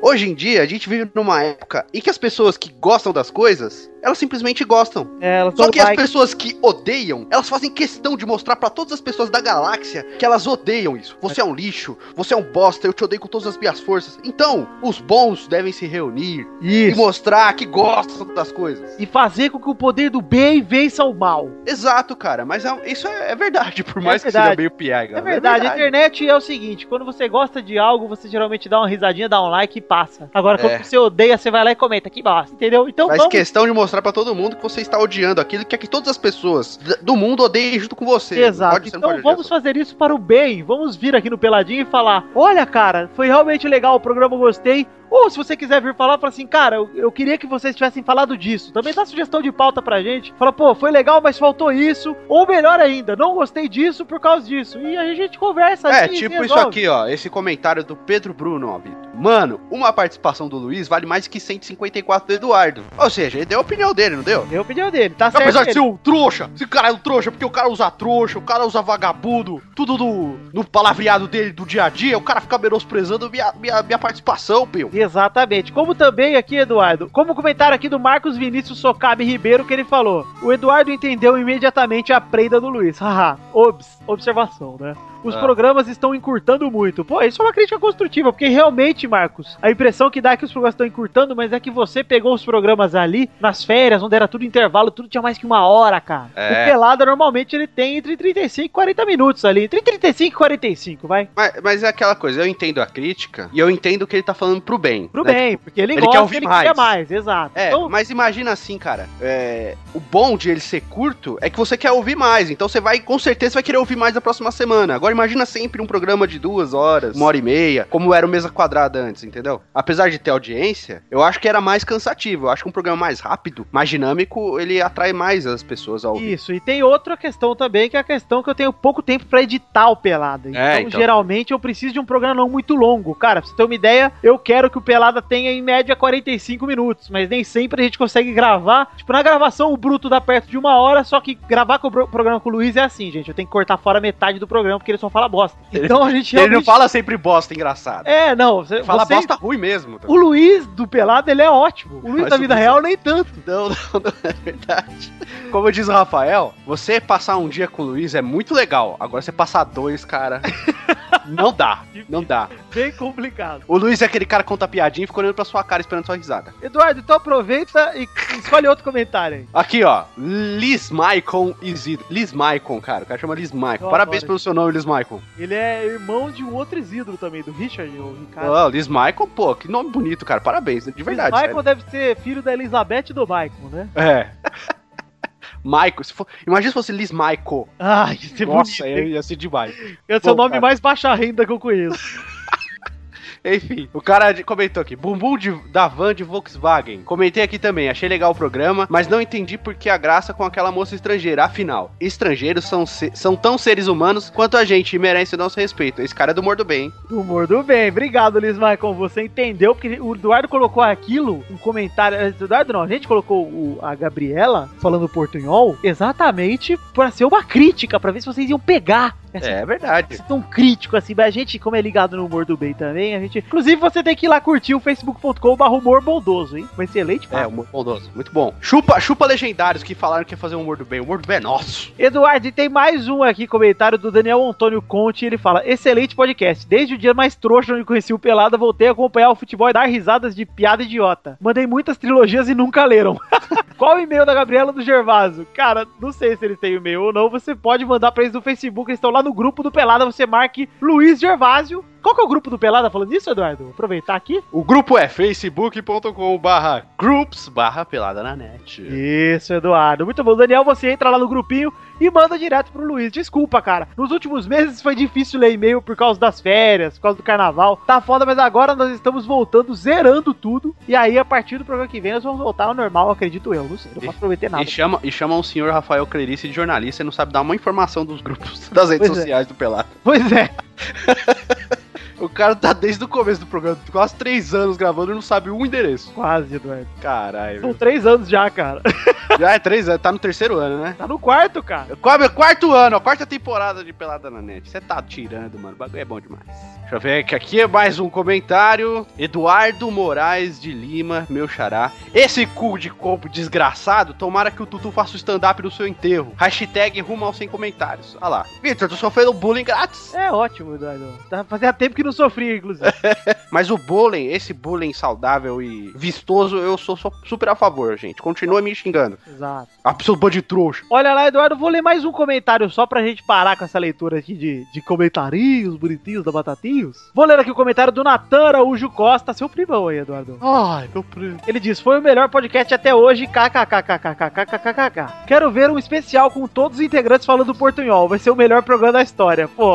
Hoje em dia, a gente vive numa época em que as pessoas que gostam das coisas, elas simplesmente gostam. É, elas Só que as like. pessoas que odeiam, elas fazem questão de mostrar pra todas as pessoas da galáxia que elas odeiam isso. Você é um lixo, você é um bosta, eu te odeio com todas as minhas forças. Então, os bons devem se reunir e Isso. mostrar que gostam das coisas. E fazer com que o poder do bem vença o mal. Exato, cara, mas é- isso é, é verdade, por mais que verdade. seja meio piega. É verdade, a internet é o seguinte: quando você gosta de algo, você geralmente dá uma risadinha, dá um like e passa. Agora, quando É. você odeia, você vai lá e comenta, que bosta, entendeu? Então Faz vamos. questão de mostrar pra todo mundo que você está odiando aquilo e quer que todas as pessoas do mundo odeiem junto com você. Exato. Pode- você então vamos fazer isso para o bem. Vamos vir aqui no Peladinho e falar: olha, cara, foi realmente legal o programa, eu gostei. Ou se você quiser vir falar, fala assim, cara, eu, eu queria que vocês tivessem falado disso. Também dá sugestão de pauta pra gente. Fala, pô, foi legal, mas faltou isso. Ou melhor ainda, não gostei disso por causa disso. E a gente conversa É, assim, tipo se isso resolve. aqui, ó. Esse comentário do Pedro Bruno, ó, Vitor. Mano, uma participação do Luiz vale mais que 154 do Eduardo. Ou seja, ele deu a opinião dele, não deu? Deu a opinião dele, tá certo. Apesar de ser um trouxa, esse cara é um trouxa, porque o cara usa trouxa, o cara usa vagabundo, tudo no, no palavreado dele do dia a dia, o cara fica menosprezando minha, minha, minha participação, meu. Exatamente. Como também aqui, Eduardo, como comentário aqui do Marcos Vinícius Socabe Ribeiro, que ele falou: o Eduardo entendeu imediatamente a prenda do Luiz. Haha, obs, observação, né? Os Ah. programas estão encurtando muito. Pô, isso é uma crítica construtiva, porque realmente, Marcos, a impressão que dá é que os programas estão encurtando, mas é que você pegou os programas ali nas férias, onde era tudo intervalo, tudo tinha mais que uma hora, cara. É. O Pelada normalmente ele tem entre 35 e 40 minutos ali. Entre 35 e 45, vai. Mas, mas é aquela coisa, eu entendo a crítica e eu entendo que ele tá falando pro bem. Pro né? bem, porque ele, ele gosta, quer ouvir ele mais. quer mais, exato. É, Então, mas imagina assim, cara. é, o bom de ele ser curto é que você quer ouvir mais. Então você vai, com certeza, vai querer ouvir mais na próxima semana. Agora imagina sempre um programa de duas horas, uma hora e meia, como era o Mesa Quadrada antes, entendeu? Apesar de ter audiência, eu acho que era mais cansativo. Eu acho que um programa mais rápido, mais dinâmico, ele atrai mais as pessoas ao ouvir. Isso, e tem outra questão também, que é a questão que eu tenho pouco tempo pra editar o Pelada. Então, É, então. geralmente, eu preciso de um programa não muito longo. Cara, pra você ter uma ideia, eu quero que o Pelada tenha em média 45 minutos, mas nem sempre a gente consegue gravar. Tipo, na gravação, o bruto dá perto de uma hora, só que gravar com o pro- programa com o Luiz é assim, gente. Eu tenho que cortar fora metade do programa, porque ele só fala bosta. Então a gente Ele não realmente... fala sempre bosta engraçado. É, não, você, Fala você- bosta ruim mesmo. O Luiz do Pelado, ele é ótimo. O Luiz Mas da vida real, nem tanto. Não, não, não é verdade. Como diz o Rafael, você passar um dia com o Luiz é muito legal. Agora você passar dois, cara. não dá. Não dá. Bem complicado. O Luiz é aquele cara que conta piadinha e fica olhando pra sua cara esperando sua risada. Eduardo, então aproveita e escolhe outro comentário aí. Aqui, ó. Liz Maicon Isidro. Liz Maicon, cara. O cara chama Liz Maicon. Eu Parabéns adoro pelo seu nome, Liz Maicon. Ele é irmão de um outro Isidro também, do Richard, o Ricardo. Ó, Liz Maicon, pô, que nome bonito, cara. Parabéns, de verdade. Michael deve ser filho da Elizabeth e do Michael, né? É. Michael, se for... imagina se fosse Liz Michael. Ai, que ser Nossa, bonito. hein? ia ser demais. Esse é o Bom, nome cara. mais baixa renda que eu conheço. Enfim, o cara comentou aqui, bumbum de, da van de Volkswagen. Comentei aqui também, achei legal o programa, mas não entendi por que a graça com aquela moça estrangeira. Afinal, estrangeiros são, se- são tão seres humanos quanto a gente e merecem o nosso respeito. Esse cara é do humor do bem. Do humor do bem. Obrigado, Liz Michael. Você entendeu, porque o Eduardo colocou aquilo, um comentário. eh, Eduardo não, a gente colocou o- a Gabriela falando portunhol exatamente pra ser uma crítica, pra ver se vocês iam pegar. Essa É verdade. tão crítico assim, mas a gente, como é ligado no humor do bem também, a gente. Inclusive, você tem que ir lá curtir o facebook.com.br humor bondoso, hein? Um excelente É, papo. humor bondoso. Muito bom. Chupa, chupa legendários que falaram que ia fazer um humor do bem. O humor do bem é nosso. Eduardo, e tem mais um aqui, comentário do Daniel Antônio Conte. Ele fala: Excelente podcast. Desde o dia mais trouxa onde conheci o Pelada, voltei a acompanhar o futebol e dar risadas de piada idiota. Mandei muitas trilogias e nunca leram. Qual o e-mail da Gabriela do Gervaso? Cara, não sei se eles têm e-mail ou não. Você pode mandar pra eles no Facebook. Eles estão lá no grupo do Pelada. Você marque Luiz Gervásio. Qual que é o grupo do Pelada falando isso, Eduardo? Vou Aproveitar aqui. O grupo é facebook.com barra groups barra pelada na net. Isso, Eduardo. Muito bom. Daniel, você entra lá no grupinho e manda direto pro Luiz. Desculpa, cara. Nos últimos meses foi difícil ler e-mail por causa das férias, por causa do carnaval. Tá foda, mas agora nós estamos voltando, zerando tudo. E aí, a partir do programa que vem, nós vamos voltar ao normal, acredito eu. Não sei, não posso prometer nada. E chama, e chama o senhor Rafael Clerice de jornalista e não sabe dar uma informação dos grupos das redes Pois é. sociais do Pelado. Pois é. O cara tá desde o começo do programa, quase três anos gravando e não sabe um endereço. Quase, Eduardo. Caralho. São três anos já, cara. Já é três anos, tá no terceiro ano, né? Tá no quarto, cara. Quarto, quarto ano, a quarta temporada de Pelada na Net. Você tá tirando, mano. O bagulho é bom demais. Deixa eu ver que aqui é mais um comentário. Eduardo Moraes de Lima, meu xará. Esse cu de corpo desgraçado, tomara que o Tutu faça o stand-up no seu enterro. Hashtag rumo aos 100 comentários. Olha lá. Vitor, tô sofrendo bullying grátis. É ótimo, Eduardo. Tá, fazia tempo que não sofria, inclusive. Mas o bullying, esse bullying saudável e vistoso, eu sou, super a favor, gente. Continua me xingando. Exato. A pessoa bande de trouxa. Olha lá, Eduardo, vou ler mais um comentário só pra gente parar com essa leitura aqui de, de comentarinhos bonitinhos da Batatinhos. Vou ler aqui o comentário do Natan Araújo Costa, seu primão aí, Eduardo. Ai, meu primo. Ele diz: Foi o melhor podcast até hoje. KKKKKKKKKK. Quero ver um especial com todos os integrantes falando portunhol. Vai ser o melhor programa da história. Pô,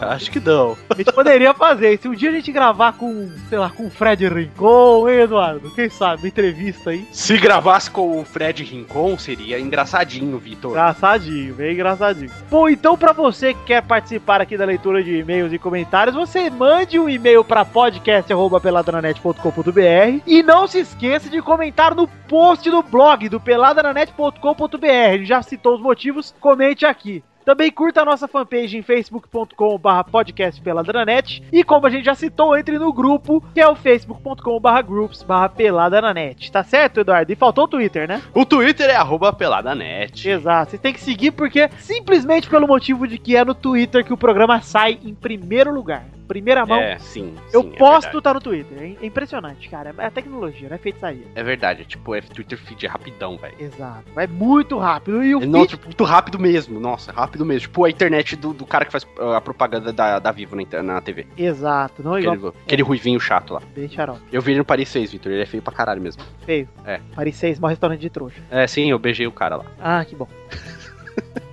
Acho que não. a gente poderia fazer. Fazer. Se um dia a gente gravar com, sei lá, com o Fred Rincon, hein, Eduardo? Quem sabe, uma entrevista aí. Se gravasse com o Fred Rincon, seria engraçadinho, Vitor. Engraçadinho, bem engraçadinho. Bom, então pra você que quer participar aqui da leitura de e-mails e comentários, você mande um e-mail pra podcast.peladranet.com.br e não se esqueça de comentar no post do blog do peladranet.com.br. Já citou os motivos, comente aqui. Também curta a nossa fanpage em facebook.com.br podcast peladranet. E como a gente já citou, entre no grupo, que é o facebook.com.br groups peladanet. Tá certo, Eduardo? E faltou o Twitter, né? O Twitter é arroba peladanet. Exato. Você tem que seguir porque simplesmente pelo motivo de que é no Twitter que o programa sai em primeiro lugar. Primeira mão. É, sim. eu sim, é posto, verdade. tá no Twitter. É é impressionante, cara. É a tecnologia, não é feitiçaria. É verdade, é tipo, é Twitter feed é rapidão, velho. Exato. Vai muito rápido. E o É, feed- tipo, muito rápido mesmo, nossa, rápido mesmo. Tipo a internet do, do cara que faz uh, a propaganda da, da Vivo na, na TV. Exato. Não é igual. Aquele, aquele ruivinho chato lá. Bem xarope. Eu vi ele no Paris 6, Vitor, ele é feio pra caralho mesmo. Feio. É. Paris 6, maior restaurante de trouxa. É, sim, eu beijei o cara lá. Ah, que bom.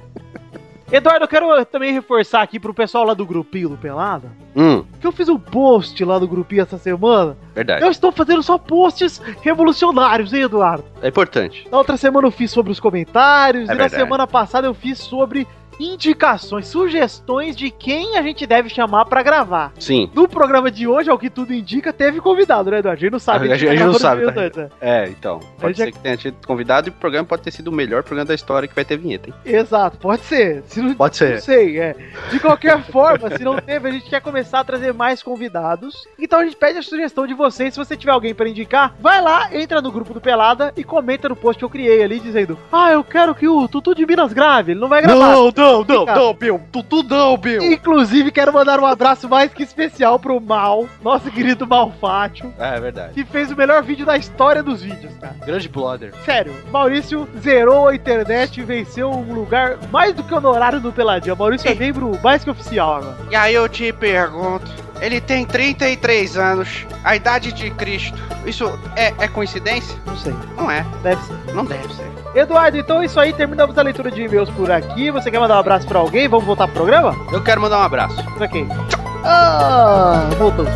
Eduardo, eu quero também reforçar aqui pro pessoal lá do grupinho do Pelada, Hum, que eu fiz um post lá do grupinho essa semana. verdade. Eu estou fazendo só posts revolucionários, hein, Eduardo? É importante. Na outra semana eu fiz sobre os comentários É e na verdade. semana passada eu fiz sobre indicações, sugestões de quem a gente deve chamar pra gravar. Sim. No programa de hoje, ao que tudo indica, teve convidado, né, Eduardo? A gente não sabe. A gente- a gente não sabe, tá? né? É, então. Pode já- ser que tenha tido convidado e o programa pode ter sido o melhor programa da história que vai ter vinheta, hein? Exato, pode ser. Se não, Pode ser. Não sei, é. De qualquer forma, se não teve, a gente quer começar a trazer mais convidados. Então a gente pede a sugestão de vocês. Se você tiver alguém pra indicar, vai lá, entra no grupo do Pelada e comenta no post que eu criei ali, dizendo: Ah, eu quero que o Tutu de Minas grave. Ele não vai gravar. não, não, Fica. não, Bill. Tudo não, Bill. Inclusive, quero mandar um abraço mais que especial pro Mal, nosso querido Malfátio, É, é verdade. que fez o melhor vídeo da história dos vídeos, cara. Grande brother. Sério, Maurício zerou a internet e venceu um lugar mais do que honorário no Peladinha. Maurício é membro mais que oficial agora. E aí eu te pergunto, ele tem 33 anos, a idade de Cristo. Isso é, é coincidência? Não sei, Não é, deve ser. não deve ser. Eduardo, então é isso aí, terminamos a leitura de e-mails por aqui. Você quer mandar um abraço pra alguém? Vamos voltar pro programa? Eu quero mandar um abraço. Pra quem? Ah, voltamos.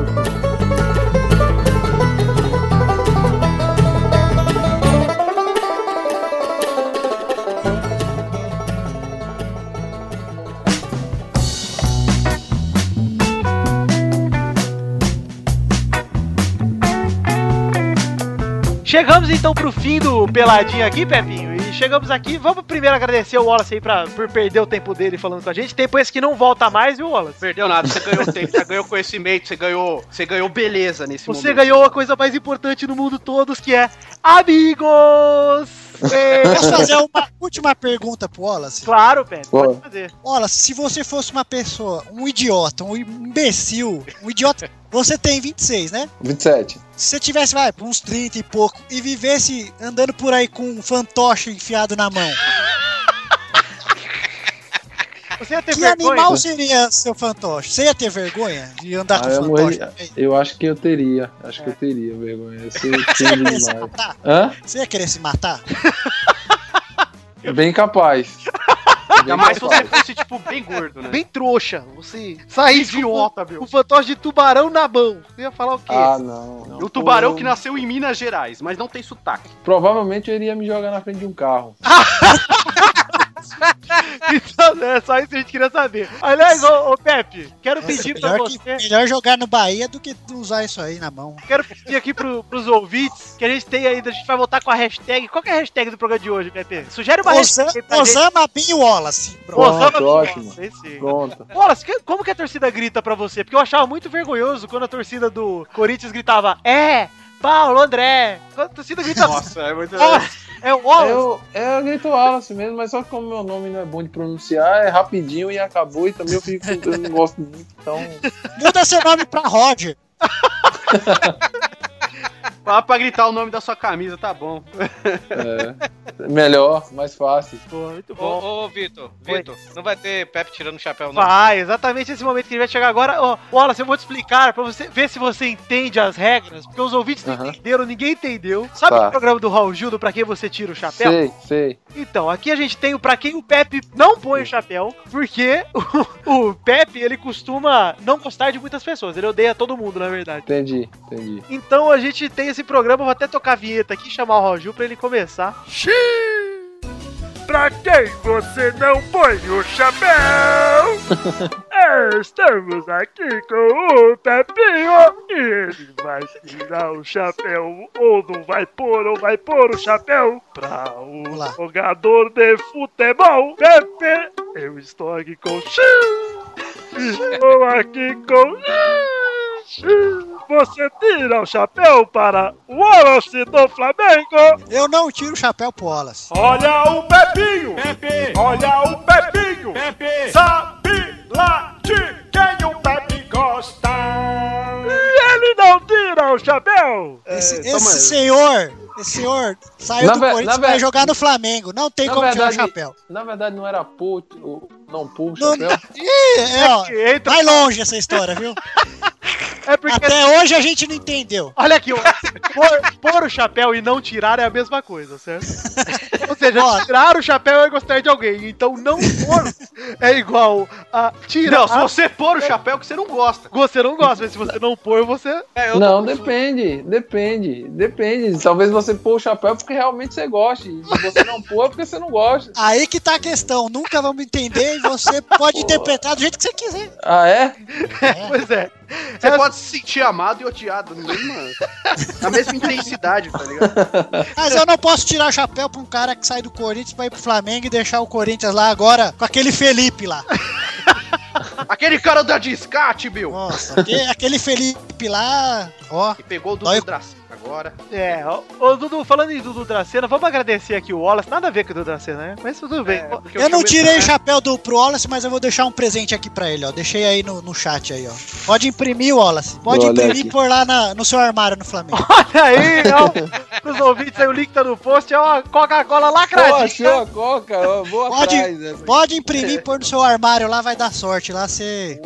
Chegamos então pro fim do peladinho aqui, Pepinho. E chegamos aqui. Vamos primeiro agradecer o Wallace aí pra, por perder o tempo dele falando com a gente. Tempo esse que não volta mais, viu, Wallace? Perdeu nada, você ganhou tempo, você ganhou conhecimento, você ganhou, você ganhou beleza nesse Você momento. ganhou a coisa mais importante no mundo todos, que é amigos! Posso fazer uma última pergunta pro Wallace? claro, Pepe, pode fazer. Wallace, se você fosse uma pessoa, um idiota, um imbecil, um idiota. Você tem 26, né? 27. Se você tivesse, vai, uns 30 e pouco, e vivesse andando por aí com um fantoche enfiado na mão, Você ia ter que vergonha? animal seria seu fantoche? Você ia ter vergonha de andar com Ah, eu fantoche? morri-? Eu acho que eu teria. Acho que eu teria vergonha. Eu sou Você ia querer se matar? Hã? Você ia querer se matar? Bem capaz. Ainda mais se você fosse, tipo, bem gordo, né? Bem trouxa. Você sair idiota, com meu. o fantoche de tubarão na mão. Você ia falar o quê? Ah, não. não. O tubarão Pô, que nasceu em Minas Gerais, mas não tem sotaque. Provavelmente eu iria me jogar na frente de um carro. Então, é só isso que a gente queria saber. Aliás, ô, ô Pepe, quero pedir pra Melhor, que- você. melhor jogar no Bahia do que usar isso aí na mão. Quero pedir aqui pro, pros ouvintes que a gente tem ainda, a gente vai voltar com a hashtag. Qual que é a hashtag do programa de hoje, Pepe? Sugere uma Osa- hashtag pra gente. Osama Bin Wallace. Pronto. Osama Bin ótimo. Pronto. Wallace, que- como que a torcida grita pra você? Porque eu achava muito vergonhoso quando a torcida do Corinthians gritava É, Paulo André. Quando a torcida grita Nossa, é muito... "Ah, é o Wallace. Eu, eu grito Wallace mesmo, mas só que como meu nome não é bom de pronunciar, é rapidinho e acabou. E também eu, fico, eu não gosto muito, então. Muda seu nome pra Roger. Fala pra gritar o nome da sua camisa, tá bom. É. Melhor, mais fácil. Pô, muito Ô, bom. ô, Vitor, Oi. Vitor, não vai ter Pepe tirando o chapéu, não? Vai, exatamente esse momento que ele vai chegar agora. Ó, Wallace, eu vou te explicar pra você ver se você entende as regras, porque os ouvintes não entenderam, ninguém entendeu. Sabe Tá. o programa do Raul Gil, do Pra Quem Você Tira o Chapéu? Sei, sei. Então, aqui a gente tem o Pra Quem o Pepe não põe o chapéu, porque o, o Pepe, ele costuma não gostar de muitas pessoas, ele odeia todo mundo, na verdade. Entendi, entendi. Então a gente tem esse programa, eu vou até tocar a vinheta aqui, chamar o Raul Gil pra ele começar. Pra quem você não põe o chapéu? Estamos aqui com o Pepinho e ele vai tirar o chapéu ou não vai pôr ou vai pôr o chapéu pra o Vamos lá. jogador de futebol. Pepe, eu estou aqui com X. Estou aqui com X. Você tira o chapéu para o Wallace do Flamengo. Eu não tiro o chapéu pro Wallace. Olha o Pepinho! Pepe! Olha o Pepinho! Pepe! Sabe lá de quem o Pepe gosta! E ele não tira o chapéu! Esse, toma esse senhor, esse senhor saiu Na do ve- Corinthians ve- jogar no Flamengo. Não tem como tirar o verdade- chapéu. Na verdade, não era pô, o- não pô, o Não, chapéu. Ih, é, ó, Entra- vai longe essa história, viu? É porque Até hoje a gente não entendeu. Olha aqui. Pôr, pôr o chapéu e não tirar é a mesma coisa, certo? Ou seja, Ó. tirar o chapéu é gostar de alguém. Então não pôr é igual a tirar. Não, se você pôr o chapéu que você não gosta. Você não gosta, mas se você não pôr, você. É, eu Não, depende, depende, depende. Talvez você pôr o chapéu porque realmente você goste. E se você não pôr, é porque você não gosta. Aí que tá a questão. Nunca vamos entender e você pode interpretar do jeito que você quiser. Ah, é? Pois é. Você pode se sentir amado e odiado no mesmo, na mesma intensidade, tá ligado? Mas eu não posso tirar o chapéu pra um cara que sai do Corinthians pra ir pro Flamengo e deixar o Corinthians lá agora com aquele Felipe lá. Aquele cara da Discate, Bill. Nossa, aquele, aquele Felipe lá, ó. Que pegou o Dói- Dudu Dracena agora. É, ô, ô, Dudu, falando em Dudu Dracena, vamos agradecer aqui o Wallace. Nada a ver com o Dudu Dracena, né? Mas tudo bem. É, porque Eu não tirei o chapéu do pro Wallace, mas eu vou deixar um presente aqui pra ele, ó. Deixei aí no, no chat aí, ó. Pode imprimir, Wallace. Pode Olha imprimir aqui. e pôr lá na- no seu armário no Flamengo. Olha aí, ó. Pros ouvintes aí, o link tá no post. É uma Coca-Cola Pô, achou lacradinha. a coca, ó, vou Pode- atrás. Essa. Pode imprimir e pôr no seu armário lá, vai dar sorte. Lá você.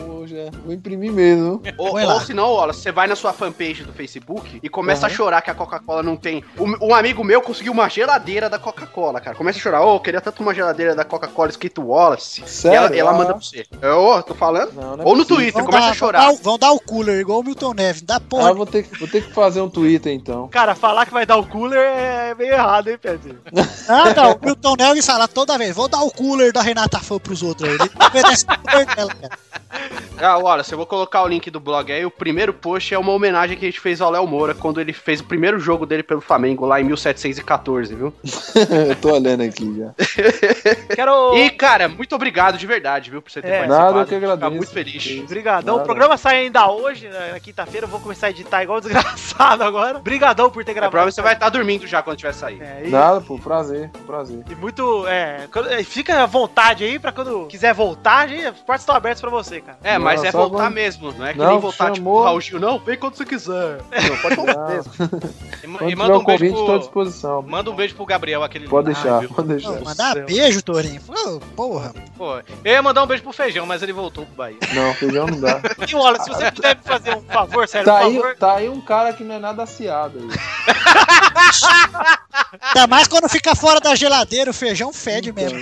Vou imprimir mesmo. Ou, ou se não, olha, você vai na sua fanpage do Facebook e começa Uhum. a chorar que a Coca-Cola não tem. Um, um amigo meu conseguiu uma geladeira da Coca-Cola, cara. Começa a chorar, ô, eu queria tanto uma geladeira da Coca-Cola escrito Wallace. Sério? E ela, ela Ah. manda pra você. Ô, tô falando? Não, não é Ou no possível. Twitter, Vão começa dar, a chorar. Vão dar, vão dar o cooler, igual o Milton Neves. Dá Ah, porra. vou ter, que- vou ter que fazer um Twitter então. Cara, falar que vai dar o cooler é meio errado, hein, Pedro? Ah, não. O Milton Neves fala toda vez: vou dar o cooler da Renata Fã pros outros aí. Ele obedece o cooler dela, cara. Ah, se eu vou colocar o link do blog aí, o primeiro post é uma homenagem que a gente fez ao Léo Moura quando ele fez o primeiro jogo dele pelo Flamengo lá em 1714, viu? eu tô olhando aqui já. Quero. E, cara, muito obrigado de verdade, viu, por você ter É. participado. Nada, eu que Ficar agradeço. muito feliz. Obrigadão. O programa sai ainda hoje, né, na quinta-feira. Eu vou começar a editar igual desgraçado agora. Obrigadão por ter É gravado. provavelmente você vai estar dormindo já quando tiver sair. É, e, Nada, pô, prazer, prazer. e muito. É, quando- é, fica à vontade aí pra quando quiser voltar, gente, as portas estão abertas pra você, cara. É, mas Não, é voltar quando- mesmo, não é que Não, nem voltar tipo chamou. o Raul Gil, não, vem quando você quiser. Não, pode voltar mesmo. E, e manda um beijo tô à pro... disposição. Manda um beijo pro Gabriel, aquele Pode deixar, meu pode deixar. Pô, mandar beijo, Torinho. Porra. Pô, eu ia mandar um beijo pro Feijão, mas ele voltou pro Bahia. Não, feijão não dá. E olha, se você puder me fazer um favor, sério, Tá por aí, favor. tá aí um cara que não é nada aciado aí. Ainda mais quando fica fora da geladeira, o feijão fede mesmo.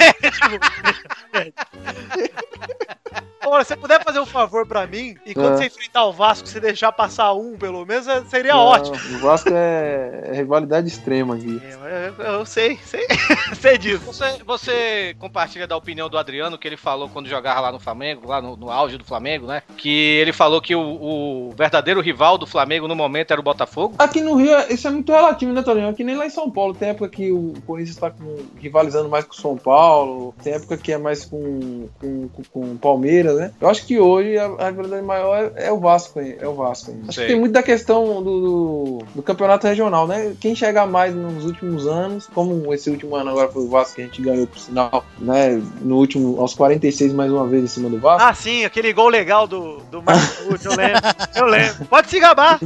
Olha, se você puder fazer um favor pra mim, e quando É. você enfrentar o Vasco, você deixar passar um, pelo menos, é- seria Não, ótimo. O Vasco é, rivalidade extrema aqui. É, Eu, eu sei, sei, sei disso. Você, você compartilha da opinião do Adriano, que ele falou quando jogava lá no Flamengo, lá no, no auge do Flamengo, né? Que ele falou que o, o verdadeiro rival do Flamengo no momento era o Botafogo. Aqui no Rio, isso é muito relativo, né, Torinho? Aqui nem lá em São Paulo. Tem época que o Corinthians está rivalizando mais com o São Paulo, tem época que é mais com, com, com, com o Palmeiras, né? Eu acho que hoje a, a rivalidade maior é, é o Vasco, é o Vasco. hein? Acho Sei. que tem muito da questão do, do, do campeonato regional, né? Quem chega mais nos últimos anos, como esse último ano agora foi o Vasco que a gente ganhou, por sinal, né? No último, aos 46 mais uma vez em cima do Vasco. Ah, sim, aquele gol legal do, do Marcos eu lembro. Eu lembro. Pode se gabar.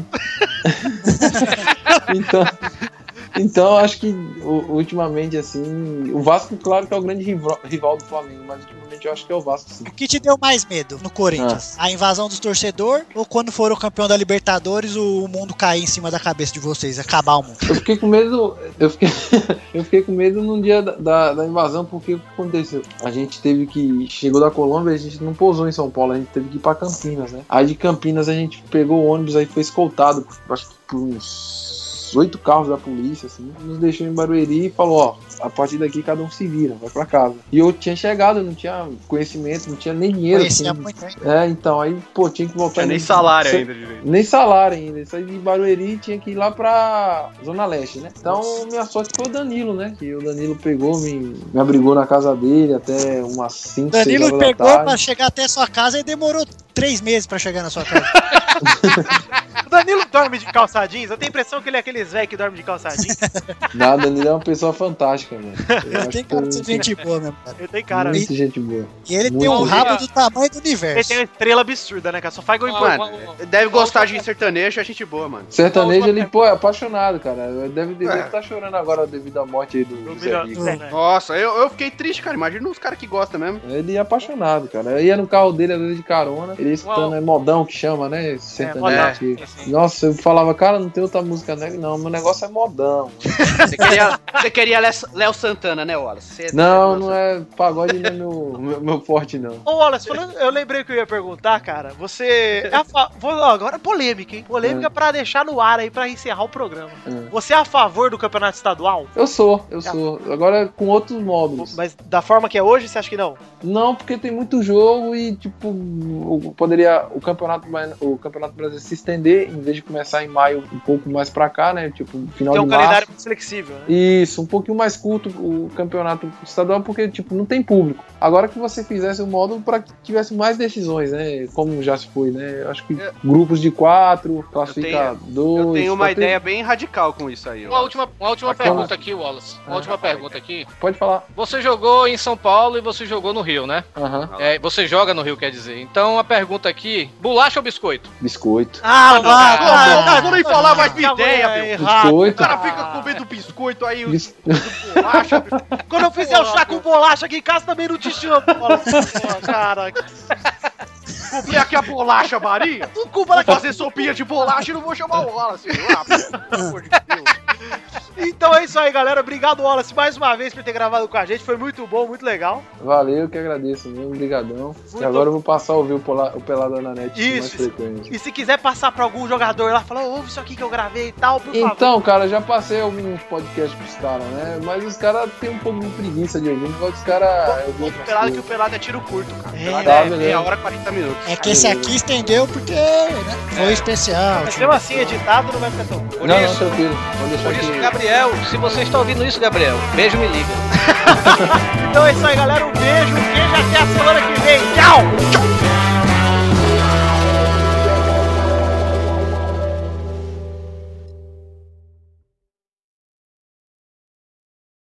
Então, Então, acho que ultimamente, assim, o Vasco, claro que é o grande rival, do Flamengo, mas ultimamente eu acho que é o Vasco, sim. O que te deu mais medo no Corinthians? A invasão dos torcedores ou quando foram campeão da Libertadores o mundo cair em cima da cabeça de vocês, acabar o mundo? Eu fiquei com medo, eu fiquei, eu fiquei com medo no dia da, da, da invasão, porque o que aconteceu? A gente teve que, chegou da Colômbia, a gente não pousou em São Paulo, a gente teve que ir pra Campinas, né? Aí de Campinas a gente pegou o ônibus, aí foi escoltado, acho que por uns oito carros da polícia, assim, nos deixou em Barueri e falou, ó, a partir daqui cada um se vira, vai pra casa. E eu tinha chegado, eu não tinha conhecimento, não tinha nem dinheiro. Conhecia assim. muito, hein? É, então, aí, pô, tinha que voltar. Tinha nem em- salário ainda direito. nem salário ainda. Isso aí de Barueri tinha que ir lá pra Zona Leste, né? Então, minha sorte foi o Danilo, né? Que o Danilo pegou, me, me abrigou na casa dele até umas 5, 6 Danilo horas da pegou pra chegar até sua casa e demorou três meses pra chegar na sua casa. O Danilo dorme de calça jeans? Eu tenho a impressão que ele é aqueles velhos que dormem de calça jeans. Não, o Danilo é uma pessoa fantástica, velho. Eu Ele tem cara de gente boa mesmo, cara. Ele tem cara. Muito gente boa. E ele tem Muito. um rabo do tamanho do Ele universo. tem uma estrela absurda, né, cara? Só faz gol em Mano, pouco. deve gostar de sertanejo, é gente boa, mano. Sertanejo, ele, pô, é apaixonado, cara. Deve É. estar chorando agora devido à morte aí do, do Zé Rico. Zé, né? Nossa, eu, eu fiquei triste, cara. Imagina os caras que gostam mesmo. Ele é apaixonado, cara. Eu ia no carro dele, às vezes de carona, ele escutando, é modão que chama, né? Esse sertanejo modão, sim. Nossa, eu falava, cara, não tem outra música negra, não. Meu negócio é modão. Você queria, você queria Léo- Santana, né, Wallace? Você- Não, não é. Pagode não é meu, meu, meu forte, não. Ô, Wallace, falando, eu lembrei que eu ia perguntar, cara. Você. É fa- vou- agora polêmica, hein? Polêmica É. pra deixar no ar aí pra encerrar o programa. É. Você é a favor do campeonato estadual? Eu sou, eu sou. Agora com outros módulos. Mas da forma que é hoje, você acha que não? Não, porque tem muito jogo e, tipo, poderia o campeonato, o campeonato brasileiro se estender, em vez de começar em maio um pouco mais pra cá, né? Tipo, final Tem um de março. calendário muito flexível, né? Isso, um pouquinho mais curto o campeonato estadual, porque, tipo, não tem público. Agora que você fizesse um módulo para que tivesse mais decisões, né? Como já se foi, né? Eu acho que grupos de quatro, classificar dois. Eu tenho uma ter- ideia bem radical com isso aí. Uma última, uma última Aquela- pergunta aqui, Wallace. Uma Ah. última pergunta aqui. Pode falar. Você jogou em São Paulo e você jogou no Rio, né? Aham. É, você joga no Rio, quer dizer. Então a pergunta aqui: bolacha ou biscoito? Biscoito. Ah, não, cara. não vou nem falar mais minha ideia, é errado. Biscoito. O cara fica comendo biscoito aí, o Bis- bolacha. Quando eu fizer o chá com bolacha aqui em casa, também não te chamo. Cara, Comprei aqui a bolacha Maria. culpa Vou fazer sopinha de bolacha e não vou chamar o Wallace. Ah, pelo amor de Deus. Então é isso aí, galera. Obrigado, Wallace, mais uma vez por ter gravado com a gente. Foi muito bom, muito legal. Valeu, que agradeço mesmo, brigadão. E agora eu vou passar a ouvir o, Pola, o Pelada na net Isso. mais frequente. E se quiser passar pra algum jogador lá, falar, ouve isso aqui que eu gravei e tal, por favor. Então, cara, já passei alguns podcasts pros caras, né? Mas os caras têm um pouco de preguiça de ouvir, igual os caras. Pelado que o pelado é tiro curto, cara. É, Tá, é beleza. meia hora, 40 minutos. É que esse aqui estendeu porque né, foi especial. Mas mesmo assim, editado não vai ficar tão. Por Não, não, isso, tranquilo. Deixar por isso, aqui. Gabriel, se você está ouvindo isso, Gabriel, beijo me liga. Então é isso aí, galera. Um beijo, um beijo até a semana que vem. Tchau! Tchau!